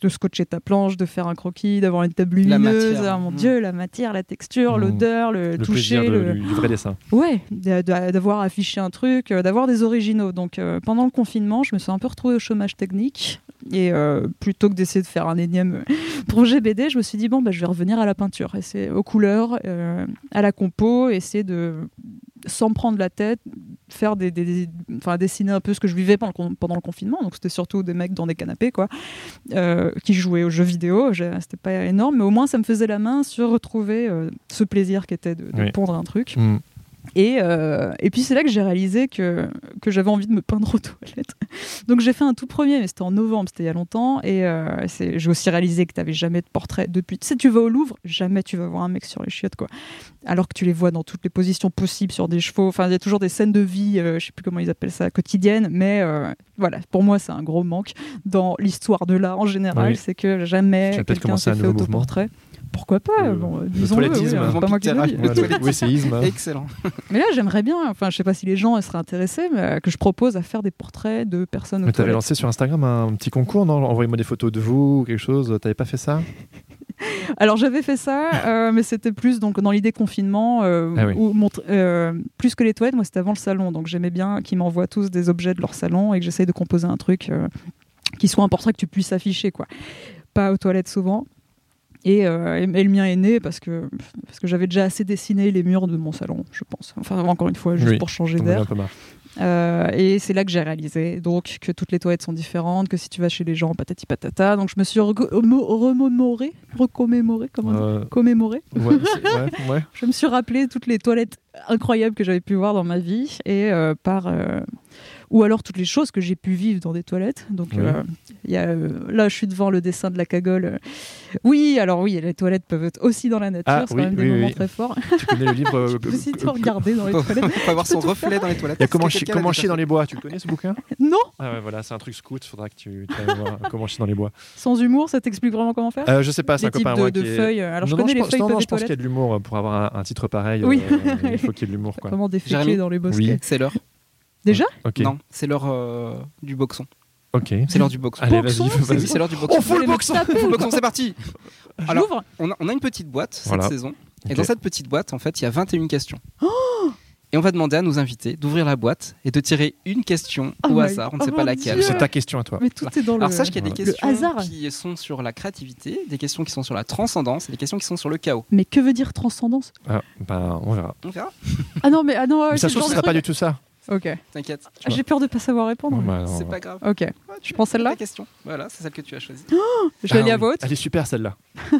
de scotcher ta planche, de faire un croquis, d'avoir une table lumineuse, ah mon Mm. dieu, la matière, la texture, Mm. l'odeur, le, Le toucher, de- le, du, vrai dessin. Ouais, d'a- d'a- d'avoir affiché un truc, euh, d'avoir des originaux. Donc euh, pendant le confinement, je me suis un peu retrouvée au chômage technique. Et euh, plutôt que d'essayer de faire un énième projet BD, je me suis dit, bon, bah, je vais revenir à la peinture, aux couleurs, euh, à la compo, essayer de, sans me prendre la tête, faire des, enfin, dessiner un peu ce que je vivais pendant, le pendant le confinement. Donc c'était surtout des mecs dans des canapés, quoi, euh, qui jouaient aux jeux vidéo. C'était pas énorme, mais au moins ça me faisait la main sur retrouver euh, ce plaisir qui était de, de Oui. pondre un truc. Mm. Et, euh, et puis c'est là que j'ai réalisé que, que j'avais envie de me peindre aux toilettes. Donc j'ai fait un tout premier, mais c'était en novembre, c'était il y a longtemps. Et euh, j'ai aussi réalisé que tu n'avais jamais de portrait depuis. Tu sais, tu vas au Louvre, jamais tu vas voir un mec sur les chiottes, quoi. Alors que tu les vois dans toutes les positions possibles sur des chevaux. Enfin, il y a toujours des scènes de vie, euh, je sais plus comment ils appellent ça, quotidiennes. Mais euh, voilà, pour moi, c'est un gros manque dans l'histoire de l'art en général. Oui. C'est que jamais Tu vas peut-être quelqu'un commencer un nouveau mouvement. autoportrait. Pourquoi pas Le- bon, le disons-le, toilettisme. oui, c'est pas moi qui le. Excellent. Mais là, j'aimerais bien, enfin, je sais pas si les gens seraient intéressés, mais euh, que je propose à faire des portraits de personnes. Mais t'avais toilettes. lancé sur Instagram un petit concours, non? Envoyez-moi des photos de vous ou quelque chose. T'avais pas fait ça? Alors j'avais fait ça, euh, mais c'était plus donc dans l'idée confinement, euh, Ah oui. où montre- euh, plus que les toilettes, moi c'était avant le salon, donc j'aimais bien qu'ils m'envoient tous des objets de leur salon et que j'essaye de composer un truc euh, qui soit un portrait que tu puisses afficher, quoi. Pas aux toilettes souvent. Et, euh, et- et le mien est né parce que, parce que j'avais déjà assez dessiné les murs de mon salon, je pense. Enfin, encore une fois, juste Oui. pour changer d'air. Euh, et c'est là que j'ai réalisé donc que toutes les toilettes sont différentes, que si tu vas chez les gens, patati patata. Donc je me suis remémoré, recommémoré, comment on dit commémoré. ouais, c'est- ouais, ouais. Je me suis rappelé toutes les toilettes incroyables que j'avais pu voir dans ma vie et euh, par ou alors toutes les choses que j'ai pu vivre dans des toilettes. Donc Oui. euh, il y a, euh, là, je suis devant le dessin de la cagole. Oui, alors oui, les toilettes peuvent être aussi dans la nature. Ah, c'est oui, quand même des oui, moments oui. très forts. Tu connais le livre euh, Je peux aussi te regarder dans les toilettes. faut avoir son reflet dans les toilettes. Il y a comment, chier- comment dans les bois. Tu connais ce bouquin? Non, Ah ouais, voilà, c'est un truc scout. Faudra que tu, voir comment chier dans les bois. sans humour, ça t'explique vraiment comment faire? Euh, je sais pas, c'est un copain de, moi de feuilles. Alors je non, non, connais les pense, feuilles non, non, peuvent je pense qu'il y a de l'humour euh, pour avoir un, titre pareil. Oui. euh, il faut qu'il y ait de l'humour. Comment déféquer dans les bosquets. Oui. C'est l'heure. Déjà. Non, c'est l'heure euh, du boxon. Ok. C'est l'heure du boxon. Allez, Boxon, vas-y, vas-y. c'est l'heure du boxon. On fout le boxon. Full boxon, c'est parti. Alors, J'ouvre on a, on a une petite boîte cette Voilà. saison. Et Ok. dans cette petite boîte, en fait, il y a 21 questions. Oh et on va demander à nos invités d'ouvrir la boîte et de tirer une question Oh au my- hasard. On ne sait oh pas mon laquelle. Dieu. C'est ta question à toi. Mais tout est dans le. Alors sache qu'il y a des Voilà. questions Le hasard. qui sont sur la créativité, des questions qui sont sur la transcendance et des questions qui sont sur le chaos. Mais que veut dire transcendance? Ah, bah, on verra. On verra. Ah non, mais ah non, Mais ça c'est se le trouve, ce genre sera pas du tout ça. Ok. T'inquiète. Ah, J'ai peur de pas savoir répondre. Bah, non, C'est pas grave. Ok. Ouais, Je prends celle-là La question. Voilà, c'est celle que tu as choisie. Je la Ah lis à oui. haute. Elle est super celle-là.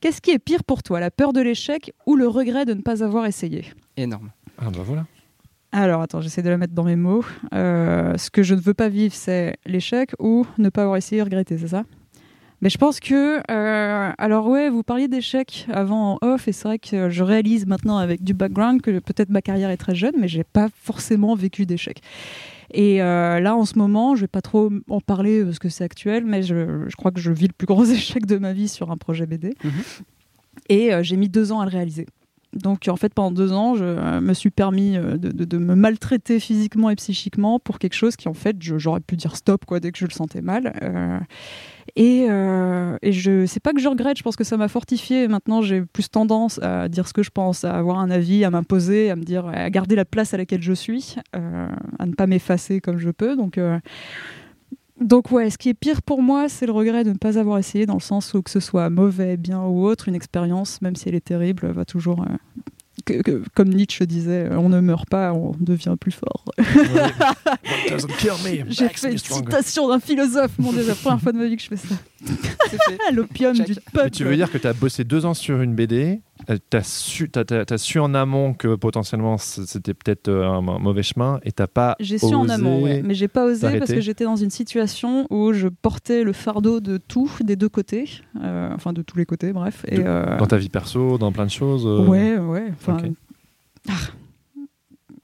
Qu'est-ce qui est pire pour toi, la peur de l'échec ou le regret de ne pas avoir essayé? Énorme. Ah bah voilà. Alors attends, j'essaie de la mettre dans mes mots. Euh, ce que je ne veux pas vivre, c'est l'échec ou ne pas avoir essayé et regretter, c'est ça? Mais je pense que, euh, alors ouais, vous parliez d'échec avant en off, et c'est vrai que je réalise maintenant avec du background que peut-être ma carrière est très jeune, mais j'ai pas forcément vécu d'échec. Et euh, là, en ce moment, je vais pas trop en parler parce que c'est actuel, mais je, je crois que je vis le plus gros échec de ma vie sur un projet BD. Mhm. Et euh, j'ai mis deux ans à le réaliser. Donc en fait, pendant deux ans, je me suis permis de, de- de me maltraiter physiquement et psychiquement pour quelque chose qui en fait, j'aurais pu dire stop quoi dès que je le sentais mal. Euh, et, euh, et je sais pas que je regrette, je pense que ça m'a fortifié. Maintenant, j'ai plus tendance à dire ce que je pense, à avoir un avis, à m'imposer, à me dire, à garder la place à laquelle je suis, euh, à ne pas m'effacer comme je peux. Donc euh, donc ouais, ce qui est pire pour moi, c'est le regret de ne pas avoir essayé, dans le sens où que ce soit mauvais, bien ou autre, une expérience, même si elle est terrible, va toujours... euh, que- que- comme Nietzsche disait, on ne meurt pas, on devient plus fort. J'ai fait une citation d'un philosophe, mon dieu, c'est la première fois de ma vie que je fais ça. Ah, L'opium du Mais peuple. tu veux dire que tu as bossé deux ans sur une BD, euh, t'as su, t'as su en amont que potentiellement c'était peut-être euh, un, mauvais chemin et t'as pas J'ai su en osé- amont, ouais. mais j'ai pas osé parce que j'étais dans une situation où je portais le fardeau de tout, des deux côtés, euh, enfin de tous les côtés, bref. Et, euh, dans ta vie perso, dans plein de choses. euh, Ouais, ouais. Ah.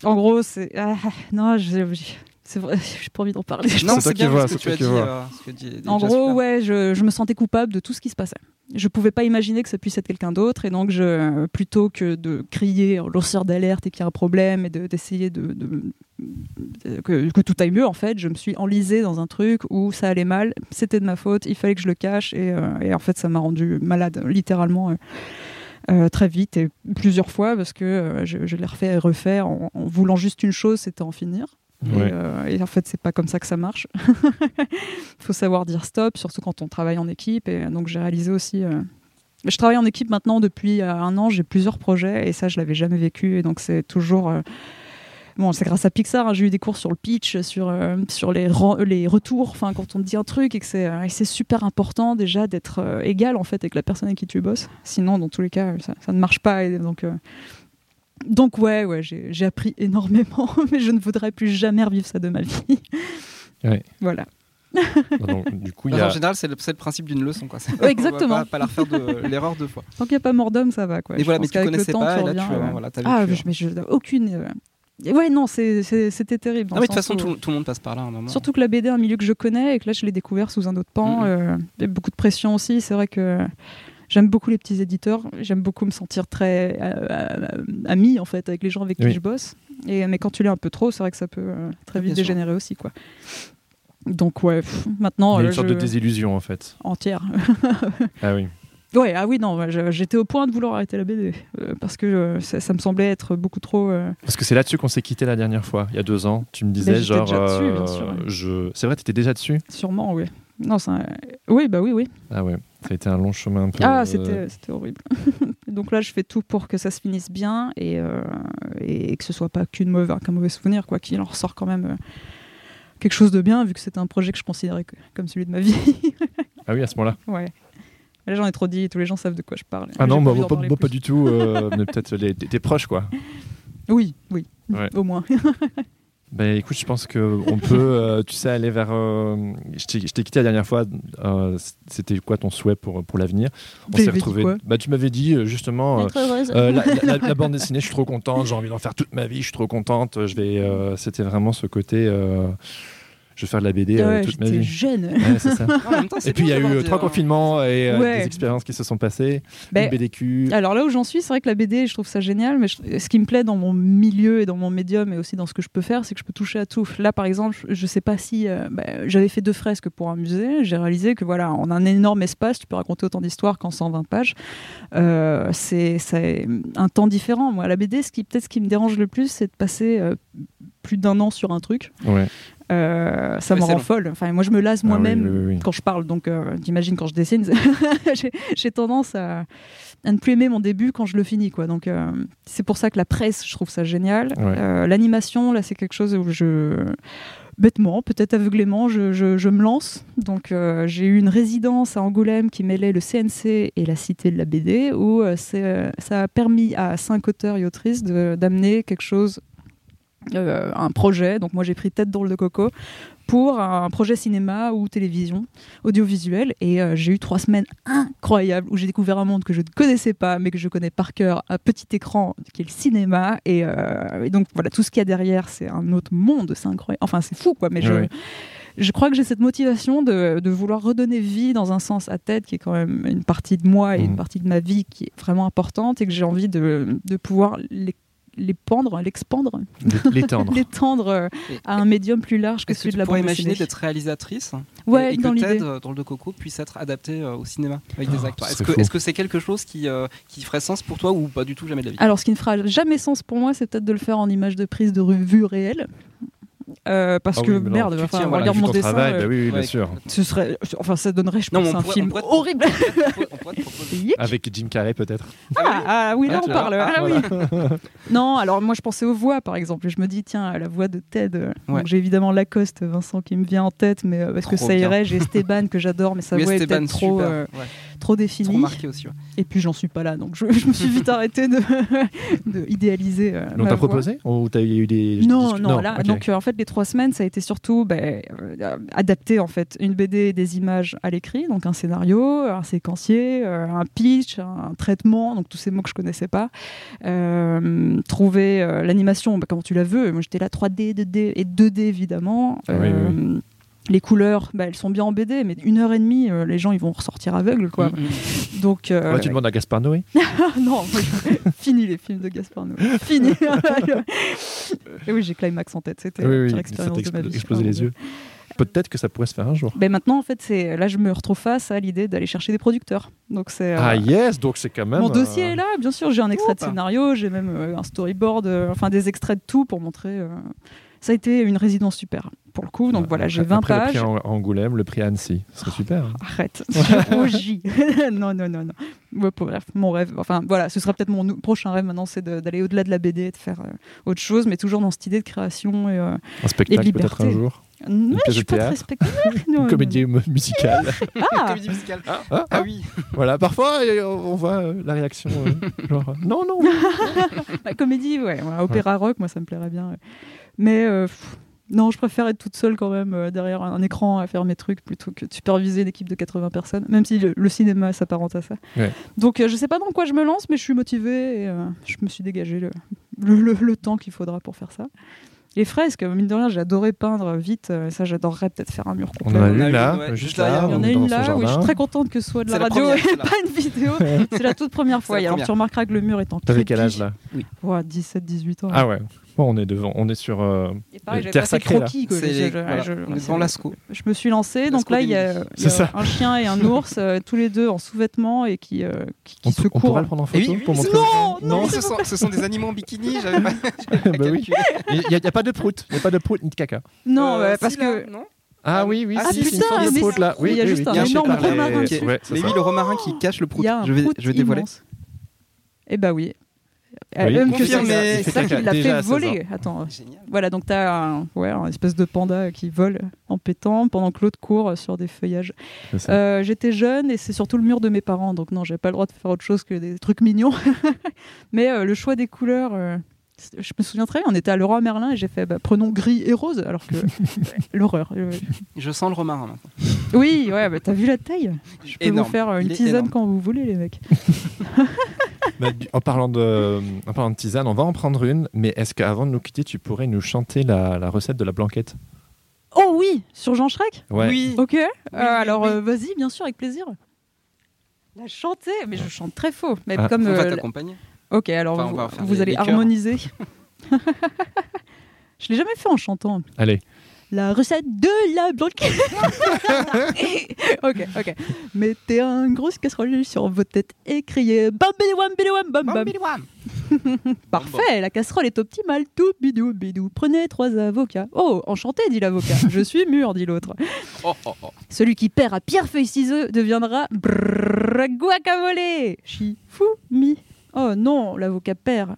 En gros, c'est. ah, non, j'ai j'ai- c'est vrai, j'ai pas envie d'en parler. Non, toi c'est bien vois, ce que tu as dit. euh, ce que dit- dit En gros, super. ouais, je, je me sentais coupable de tout ce qui se passait. Je pouvais pas imaginer que ça puisse être quelqu'un d'autre, et donc je, plutôt que de crier en lanceur d'alerte et qu'il y a un problème et de- d'essayer de, de- de- que, que tout aille mieux, en fait, je me suis enlisée dans un truc où ça allait mal, c'était de ma faute, il fallait que je le cache, et, euh, et en fait, ça m'a rendu malade, littéralement. euh, euh, très vite et plusieurs fois parce que euh, je, je l'ai refait et refait en, en voulant juste une chose, c'était en finir. Euh, et en fait, c'est pas comme ça que ça marche. Il faut savoir dire stop, surtout quand on travaille en équipe. Et donc, j'ai réalisé aussi. euh, Je travaille en équipe maintenant depuis euh, un an, j'ai plusieurs projets et ça, je l'avais jamais vécu. Et donc, c'est toujours. Bon, c'est grâce à Pixar, hein, j'ai eu des cours sur le pitch, sur, sur les, les retours, enfin quand on te dit un truc et que c'est euh, super important déjà d'être égal en fait avec la personne avec qui tu bosses. Sinon, dans tous les cas, ça, ça ne marche pas. Et donc, donc ouais, ouais, j'ai j'ai appris énormément, mais je ne voudrais plus jamais revivre ça de ma vie. Ouais. Voilà. Donc, du coup, y En a. général, c'est le, c'est le principe d'une leçon. Quoi. Ouais, exactement. On va pas, pas la refaire de l'erreur deux fois. Tant qu'il n'y a pas mort d'homme, ça va. Quoi. Et Je voilà, mais tu qu'avec le connaissais temps, pas, tu et là, tu, euh, euh, voilà, Ah, vécu, mais je- mais je aucune. euh, Ouais, non, c'était terrible. Non, mais de toute façon, tout, tout le monde passe par là à un moment. Surtout que la BD est un milieu que je connais et que là, je l'ai découvert sous un autre pan. Mhm. euh, Il y a beaucoup de pression aussi. C'est vrai que j'aime beaucoup les petits éditeurs. J'aime beaucoup me sentir très euh, euh, ami en fait avec les gens avec qui je bosse. Et mais quand tu l'es un peu trop, c'est vrai que ça peut euh, très Bien vite sûr. dégénérer aussi quoi. Donc ouais, pff, maintenant Il y a euh, une sorte je- de désillusion en fait. entière. Ah oui. Ouais, ah oui, non, j'étais au point de vouloir arrêter la BD euh, parce que euh, ça, ça me semblait être beaucoup trop. euh, Parce que c'est là-dessus qu'on s'est quitté la dernière fois, il y a deux ans. Tu me disais genre, déjà dessus, bien euh, sûr. je, c'est vrai, tu étais déjà dessus? sûrement, oui. Non, ça... Oui, bah oui, oui. Ah ouais, ça a été un long chemin un peu. Ah, euh, c'était horrible. Donc là, je fais tout pour que ça se finisse bien et, euh, et que ce soit pas qu'une mauvaise, qu'un mauvais souvenir, quoi, qu'il en ressort quand même euh, quelque chose de bien, vu que c'était un projet que je considérais que- comme celui de ma vie. Ah oui, à ce moment-là. ouais. Là, j'en ai trop dit, tous les gens savent de quoi je parle. Ah non, envie moi, d'en pas, pas du tout. euh, mais peut-être tes tes proches, quoi. Oui, oui, Ouais. au moins. Ben écoute, je pense qu'on peut, euh, tu sais, aller vers. euh, je t'ai je t'ai quitté la dernière fois. euh, C'était quoi ton souhait pour, pour l'avenir? On Tu s'est m'avais dit retrouvés. quoi? Bah, tu m'avais dit justement. euh, euh, la, la- la- la bande dessinée, je suis trop contente, j'ai envie d'en faire toute ma vie, je suis trop contente. Je vais, euh, c'était vraiment ce côté, euh, je vais faire de la BD euh, Ouais, toute ma vie. jeune. Ouais, c'est ça. En même temps, c'est Et puis il y a eu d'avoir trois des- confinements et euh, Ouais. des expériences qui se sont passées. Une BDQ. Alors là où j'en suis, c'est vrai que la BD, je trouve ça génial, mais je- ce qui me plaît dans mon milieu et dans mon médium et aussi dans ce que je peux faire, c'est que je peux toucher à tout. Là, par exemple, je- je sais pas si euh, bah, j'avais fait deux fresques pour un musée, j'ai réalisé que voilà, en un énorme espace, tu peux raconter autant d'histoires qu'en 120 pages. Euh, c'est un temps différent. Moi, la BD, ce qui peut-être ce qui me dérange le plus, c'est de passer euh, plus d'un an sur un truc. Ouais. Euh, ça Ouais, me rend long. folle. Enfin, moi, je me lasse Ah oui, moi-même oui, oui, oui. quand je parle. Donc, euh, t'imagines quand je dessine, j'ai- tendance à, à ne plus aimer mon début quand je le finis. Quoi. Donc, euh, c'est pour ça que la presse, je trouve ça génial. Ouais. Euh, L'animation, là, c'est quelque chose où je. Bêtement, peut-être aveuglément, je, je- je me lance. Donc, euh, j'ai eu une résidence à Angoulême qui mêlait le CNC et la Cité de la BD, où euh, euh, ça a permis à cinq auteurs et autrices d'amener quelque chose, euh, un projet. Donc, moi, j'ai pris tête dans le de coco pour un projet cinéma ou télévision, audiovisuel. Et euh, j'ai eu trois semaines incroyables où j'ai découvert un monde que je ne connaissais pas, mais que je connais par cœur à petit écran, qui est le cinéma. Et, euh, et donc voilà, tout ce qu'il y a derrière, c'est un autre monde, c'est incroyable. Enfin, c'est fou, quoi. Mais je, je crois que j'ai cette motivation de, de vouloir redonner vie dans un sens à tête, qui est quand même une partie de moi et une partie de ma vie qui est vraiment importante, et que j'ai envie de, de pouvoir les les pendre, l'expandre, L'étendre. l'étendre euh, à un médium plus large que que celui de la pourrais bande imaginer dessinée. d'être réalisatrice Ouais, et, et que dans l'idée. TED, euh, dans le de Coco, puisse être adapté euh, au cinéma avec des Oh, acteurs? ce Est-ce que est-ce que c'est quelque chose qui, euh, qui ferait sens pour toi ou pas du tout jamais de la vie? Alors, ce qui ne fera jamais sens pour moi, c'est peut-être de le faire en image de prise de revue réelle. Euh, parce Ah que oui, merde, tiens, falloir voilà, regarde mon dessin. travail, euh, bah oui, oui, bien Ouais. sûr. ce serait, enfin, ça donnerait, je Non, pense, un pourrait- film on horrible. On. Avec Jim Carrey peut-être. Ah, ah, oui, là Ah, on parle. Ah, oui. non, alors moi je pensais aux voix par exemple. Et je me dis, tiens, la voix de Ted. euh, Ouais. donc J'ai évidemment Lacoste, Vincent qui me vient en tête, mais euh, parce que ça irait. J'ai Esteban que j'adore, mais sa Oui, voix est peut-être trop, euh, Ouais, trop trop définie. marqué aussi. ouais. Et puis j'en suis pas là, donc je, je me suis vite arrêtée de, idéaliser. euh, On ma t'a voix. proposé? Ou t'as eu des. Non, non, là, donc euh, en fait les trois semaines ça a été surtout ben, euh, adapter en fait une BD et des images à l'écrit, donc un scénario, un séquencier, euh, un pitch, un traitement, donc tous ces mots que je connaissais pas. Euh, trouver l'animation, ben, comment tu la veux. Moi j'étais là 3D, 2D et 2D évidemment. Ah oui, Les couleurs, ben, elles sont bien en BD, mais une heure et demie, euh, les gens ils vont ressortir aveugles quoi. Mm, mm. Donc euh, Ouais, tu demandes à Gaspard Noé non, fini les films de Gaspard Noé. Fini. Et oui, j'ai Climax en tête. C'était Oui, oui, pire ça expérience t'a de ma vie. explosé Oh, les yeux. Peut-être que ça pourrait se faire un jour. Ben maintenant, en fait, c'est là je me retrouve face à l'idée d'aller chercher des producteurs. Donc c'est euh, Ah yes, donc c'est quand même. mon euh, dossier est là. Bien sûr, j'ai un extrait de Hop. scénario, j'ai même euh, un storyboard, euh, enfin des extraits de tout pour montrer. Ça a été une résidence super pour le coup. Donc voilà, j'ai après- 20 après pages. le prix Angoulême, le prix Annecy. Ce serait super. hein. Arrête. Au J. non, non, non, non. Ouais, pour- bref, mon rêve. Enfin, voilà, ce sera peut-être mon prochain rêve maintenant, c'est d'aller au-delà de la BD et de faire euh, autre chose, mais toujours dans cette idée de création et, euh, Un spectacle peut-être un jour. Ouais, pièce je de suis pas très théâtre. spectaculaire. Une comédie mu- musicale. Ah, Comédie musicale. Ah, Ah ah, oui. Voilà, parfois euh, on voit euh, la réaction. euh, genre, non, non. la comédie, ouais, ouais, opéra rock, moi ça me plairait bien. Mais euh, pff, non, je préfère être toute seule quand même euh, derrière un écran à faire mes trucs plutôt que de superviser une équipe de 80 personnes, même si le, le cinéma s'apparente à ça. Ouais. Donc euh, je sais pas dans quoi je me lance, mais je suis motivée et euh, je me suis dégagé le, le, le- le temps qu'il faudra pour faire ça. Les fresques, mine de rien, j'ai adoré peindre vite. euh, Ça, j'adorerais peut-être faire un mur On complet. en a On a une là, ouais, juste là. Il y en on a une là, oui, je suis très contente que ce soit de la radio première, et pas une vidéo. C'est la toute première fois. Alors, tu remarqueras que le mur est en T'avais quel âge là? Ouais, 17, 18 ans. Ah ouais. Bon, on est devant, on est sur. euh, pareil, j'avais Terre sacrée, là. croquis. quoi. C'est Je- les- je- voilà, je- on Lascaux. Je me suis lancée, donc là il y a, y a un chien et un ours, euh, tous les deux en sous-vêtements et qui, euh, qui, qui on, se peut- on courent. pourra le prendre en Eh photo oui, pour oui, montrer. Non, Non, non, ce sont, ce sont des animaux en bikini, j'avais pas, Bah oui. Il n'y a, il y a pas de prout, il n'y a pas de prout ni de caca. non, Euh, ouais, parce si, là, que non Ah oui, oui, Ah, si, putain, prout là. il y a juste un énorme romarin Mais oui, le romarin qui cache le prout. il y a un Je vais, dévoiler. immense. Eh bah oui. Oui, Même que confirmé. c'est ça qui l'a fait 16 voler. Attends, Génial. voilà, donc t'as un, ouais, un espèce de panda qui vole en pétant pendant que l'autre court sur des feuillages. Euh, J'étais jeune et c'est surtout le mur de mes parents, donc non, j'avais pas le droit de faire autre chose que des trucs mignons. Mais euh, le choix des couleurs, euh, je me souviens très bien, on était à Leroy Merlin et j'ai fait bah, prenons gris et rose, alors que l'horreur. Je sens le romarin maintenant. Oui, ouais, bah, t'as vu la taille? Je peux Énorme. vous faire une tisane énorme. quand vous voulez, les mecs. Bah, du- en, parlant de, en parlant de tisane, on va en prendre une, mais est-ce qu'avant de nous quitter, tu pourrais nous chanter la, la recette de la blanquette? Oh oui, sur Jean Shrek Ouais. Oui. Ok, euh, oui, alors oui. euh, vas-y, bien sûr, avec plaisir. La chanter, mais je chante très faux. Mais Ah. comme On va euh, t'accompagner. Ok, alors Enfin, vous, allez harmoniser. je l'ai jamais fait en chantant. Allez. La recette de la blanquette. ok, ok. Mettez une grosse casserole sur votre tête et criez bam bidouam bidouam bam bam. Parfait, la casserole est optimale. Tout bidou bidou. Prenez trois avocats. Oh, enchanté, dit l'avocat. Je suis mûr, dit l'autre. Oh, oh, oh. Celui qui perd à pierre feuille ciseaux deviendra brrrr, guacamole. Shifumi. Oh non, l'avocat perd.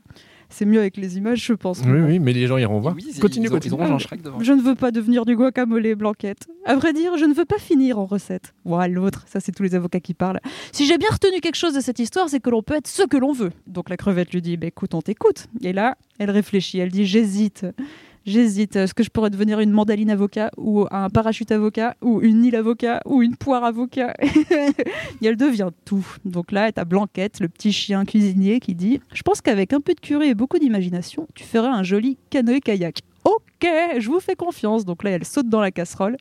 C'est mieux avec les images, je pense. Oui, oui, mais les gens iront voir. Oui, continue, ils, continue. Ils auront Jean Shrek devant. Je ne veux pas devenir du guacamole blanquette. À vrai dire, je ne veux pas finir en recette. Ouah, l'autre, ça c'est tous les avocats qui parlent. Si j'ai bien retenu quelque chose de cette histoire, c'est que l'on peut être ce que l'on veut. Donc la crevette lui dit, bah, écoute, on t'écoute. Et là, elle réfléchit, elle dit, j'hésite. J'hésite. Est-ce que je pourrais devenir une mandaline avocat ou un parachute avocat ou une île avocat ou une poire avocat Et elle devient tout. Donc là, t'as Blanquette, le petit chien cuisinier, qui dit Je pense qu'avec un peu de curry et beaucoup d'imagination, tu feras un joli canoë-kayak. Ok, je vous fais confiance. Donc là, elle saute dans la casserole.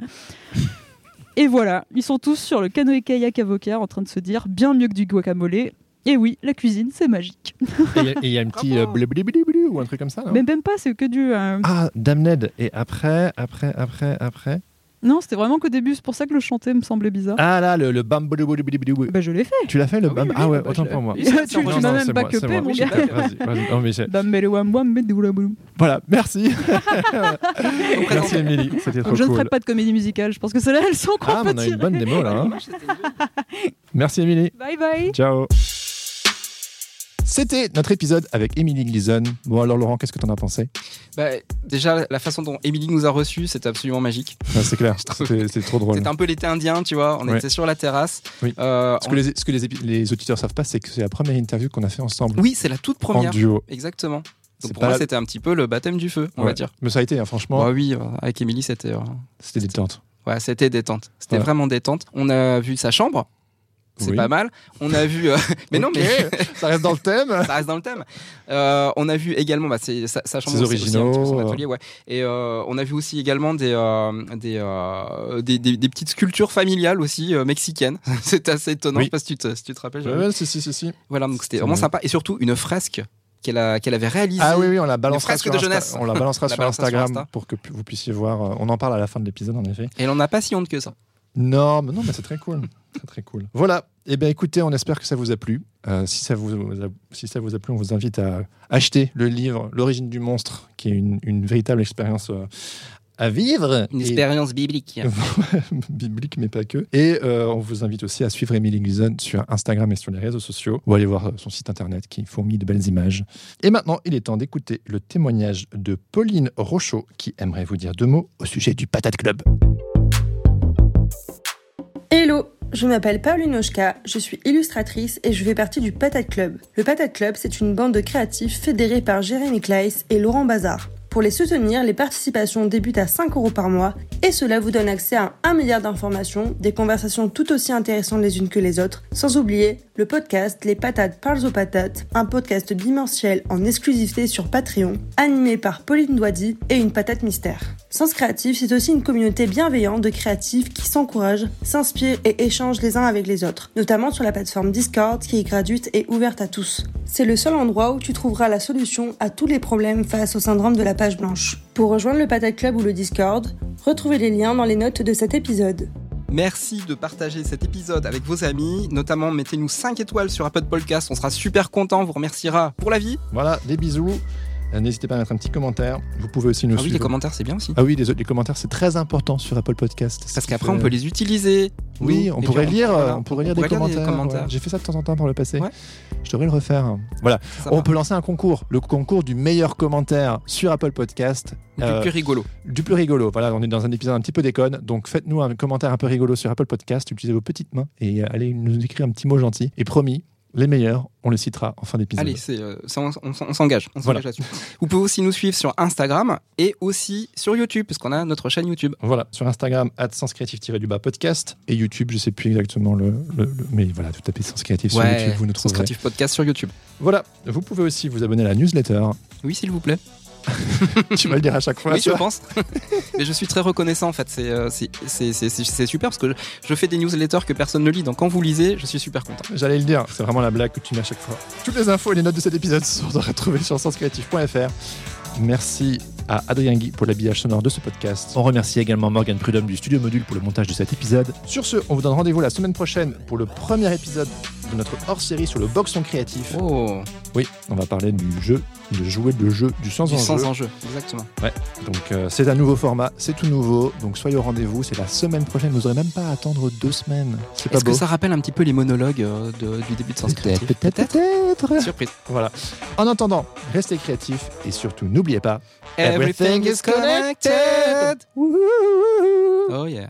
Et voilà, ils sont tous sur le canoë-kayak avocat en train de se dire bien mieux que du guacamole. Et oui, la cuisine, c'est magique. Et il y a- y, un petit euh, blablabla ou un truc comme ça, non? Mais même pas, c'est que du. euh, Ah, Damned. Et après, après, après, après. Non, c'était vraiment qu'au début, c'est pour ça que le chanter me semblait bizarre. Ah là, le, le bam. Bah, je l'ai fait. Tu l'as fait le Ah bam? oui, Ah ouais, bah, autant pour moi. Tu- C'est- tu c'est m'as enregistré. même c'est pas c'est cupé, moi. mon gars. Vas-y, vas-y. Voilà, merci. Merci Émilie, c'était trop Donc, je ne ferai cool. pas de comédie musicale. Je pense que celles-là, elles sont qu'on Ah, mais peut on a une tirer. bonne démo là. hein. Merci Émilie. Bye bye. Ciao. C'était notre épisode avec Émilie Gleason. Bon alors Laurent, qu'est-ce que t'en as pensé? Bah, déjà, la façon dont Émilie nous a reçus, c'était absolument magique. Ah, C'est clair, c'était trop drôle. C'était un peu l'été indien, tu vois. On Ouais. était sur la terrasse. Oui. Euh, Ce que, les, ce que les, épi- les auditeurs savent pas, c'est que c'est la première interview qu'on a fait ensemble Oui, c'est la toute en première. duo. Exactement. Donc pour pas moi, c'était un petit peu le baptême du feu, on Ouais. va dire. Mais ça a été, hein, franchement, Bah oui, euh, avec Émilie, c'était euh, c'était détente. ouais, c'était détente. C'était Ouais. vraiment détente. On a vu sa chambre. C'est Oui. pas mal. On a vu. euh, mais non, mais ça reste dans le thème. ça reste dans le thème. Euh, on a vu également bah, c'est- sa chambre, Ses c'est aussi un peu son originaux, atelier, ouais. Et euh, on a vu aussi également des des, des, des- des petites sculptures familiales aussi mexicaines. C'était assez étonnant. Oui. Je sais pas si tu te, si tu te rappelles. Ouais, si, si, si, si. Voilà, donc c'était C'est vraiment vrai. sympa. Et surtout une fresque qu'elle a qu'elle avait réalisée. Ah oui, oui, on la balancera sur, de jeunesse. on la balancera On la sur balancera sur Instagram Insta. pour que vous puissiez voir. On en parle à la fin de l'épisode, en effet. Et elle en a pas si honte que ça. Non, mais non, mais c'est très cool. très très cool. Voilà. Eh bien, écoutez, on espère que ça vous a plu. Euh, si, ça vous a, si ça vous a plu, on vous invite à acheter le livre L'origine du monstre, qui est une, une véritable expérience euh, à vivre. Une Et- expérience biblique. biblique, mais pas que. Et euh, on vous invite aussi à suivre Emily Gleason sur Instagram et sur les réseaux sociaux, ou aller voir son site internet qui fourmille de belles images. Et maintenant, il est temps d'écouter le témoignage de Pauline Rochaud, qui aimerait vous dire deux mots au sujet du Patate Club. Hello, je m'appelle Pauline Oshka, je suis illustratrice et je fais partie du Patate Club. Le Patate Club, c'est une bande de créatifs fédérée par Jérémy Kleiss et Laurent Bazar. Pour les soutenir, les participations débutent à 5 euros par mois et cela vous donne accès à un milliard d'informations, des conversations tout aussi intéressantes les unes que les autres, sans oublier le podcast Les Patates parlent aux patates, un podcast bimensuel en exclusivité sur Patreon, animé par Pauline Doidy et une patate mystère. Sens Créatif, c'est aussi une communauté bienveillante de créatifs qui s'encouragent, s'inspirent et échangent les uns avec les autres, notamment sur la plateforme Discord qui est gratuite et ouverte à tous. C'est le seul endroit où tu trouveras la solution à tous les problèmes face au syndrome de la page blanche. Pour rejoindre le Patate Club ou le Discord, retrouvez les liens dans les notes de cet épisode. Merci de partager cet épisode avec vos amis. Notamment, mettez-nous 5 étoiles sur Apple Podcast. On sera super content. On vous remerciera pour la vie. Voilà, des bisous. Euh, N'hésitez pas à mettre un petit commentaire. Vous pouvez aussi nous Ah oui, les suivre. commentaires, c'est bien aussi. Ah oui, les, les commentaires, c'est très important sur Apple Podcast. Parce qu'après, on peut les utiliser. Oui, on pourrait lire, voilà, on pourrait lire des commentaires. commentaires. ouais. J'ai fait ça de temps en temps par le passé. Ouais. Je devrais le refaire. Voilà. On va. peut lancer un concours, le concours du meilleur commentaire sur Apple Podcast. Du Euh, plus rigolo. du plus rigolo. Voilà, on est dans un épisode un petit peu déconne. Donc faites-nous un commentaire un peu rigolo sur Apple Podcast. Utilisez vos petites mains et euh, allez nous écrire un petit mot gentil. Et promis, les meilleurs, on les citera en fin d'épisode. Allez, euh, ça, on, on- on s'engage. Voilà. Vous pouvez aussi nous suivre sur Instagram et aussi sur YouTube, parce qu'on a notre chaîne YouTube. Voilà, sur Instagram, sens créatif du bas podcast. Et YouTube, je sais plus exactement le. le- le- mais voilà, vous tapez sens créatif sur YouTube, vous nous Sens trouverez. Creative Podcast sur YouTube. Voilà, vous pouvez aussi vous abonner à la newsletter. Oui, s'il vous plaît. tu vas le dire à chaque fois. oui, je pense. Mais je suis très reconnaissant en fait. C'est euh, super parce que je, je fais des newsletters que personne ne lit. Donc quand vous lisez, je suis super content. J'allais le dire, c'est vraiment la blague que tu mets à chaque fois. Toutes les infos et les notes de cet épisode sont à retrouver sur senscreatif.fr. Merci à Adrien Guy pour l'habillage sonore de ce podcast. On remercie également Morgan Prudhomme du Studio Module pour le montage de cet épisode. Sur ce, on vous donne rendez-vous la semaine prochaine pour le premier épisode de notre hors-série sur le boxon créatif. Oh, Oui, on va parler du jeu, de jouer le jeu du sans du enjeu. sans enjeu, exactement. Donc euh, c'est un nouveau format, c'est tout nouveau. Donc soyez au rendez-vous, c'est la semaine prochaine. Vous n'aurez même pas à attendre deux semaines. C'est pas Est-ce que beau ça rappelle un petit peu les monologues euh, de- du début de Sens Créatif Peut-être, peut-être. Surprise. Voilà. En attendant, restez créatifs et surtout n'oubliez pas. Everything is connected. Oh yeah.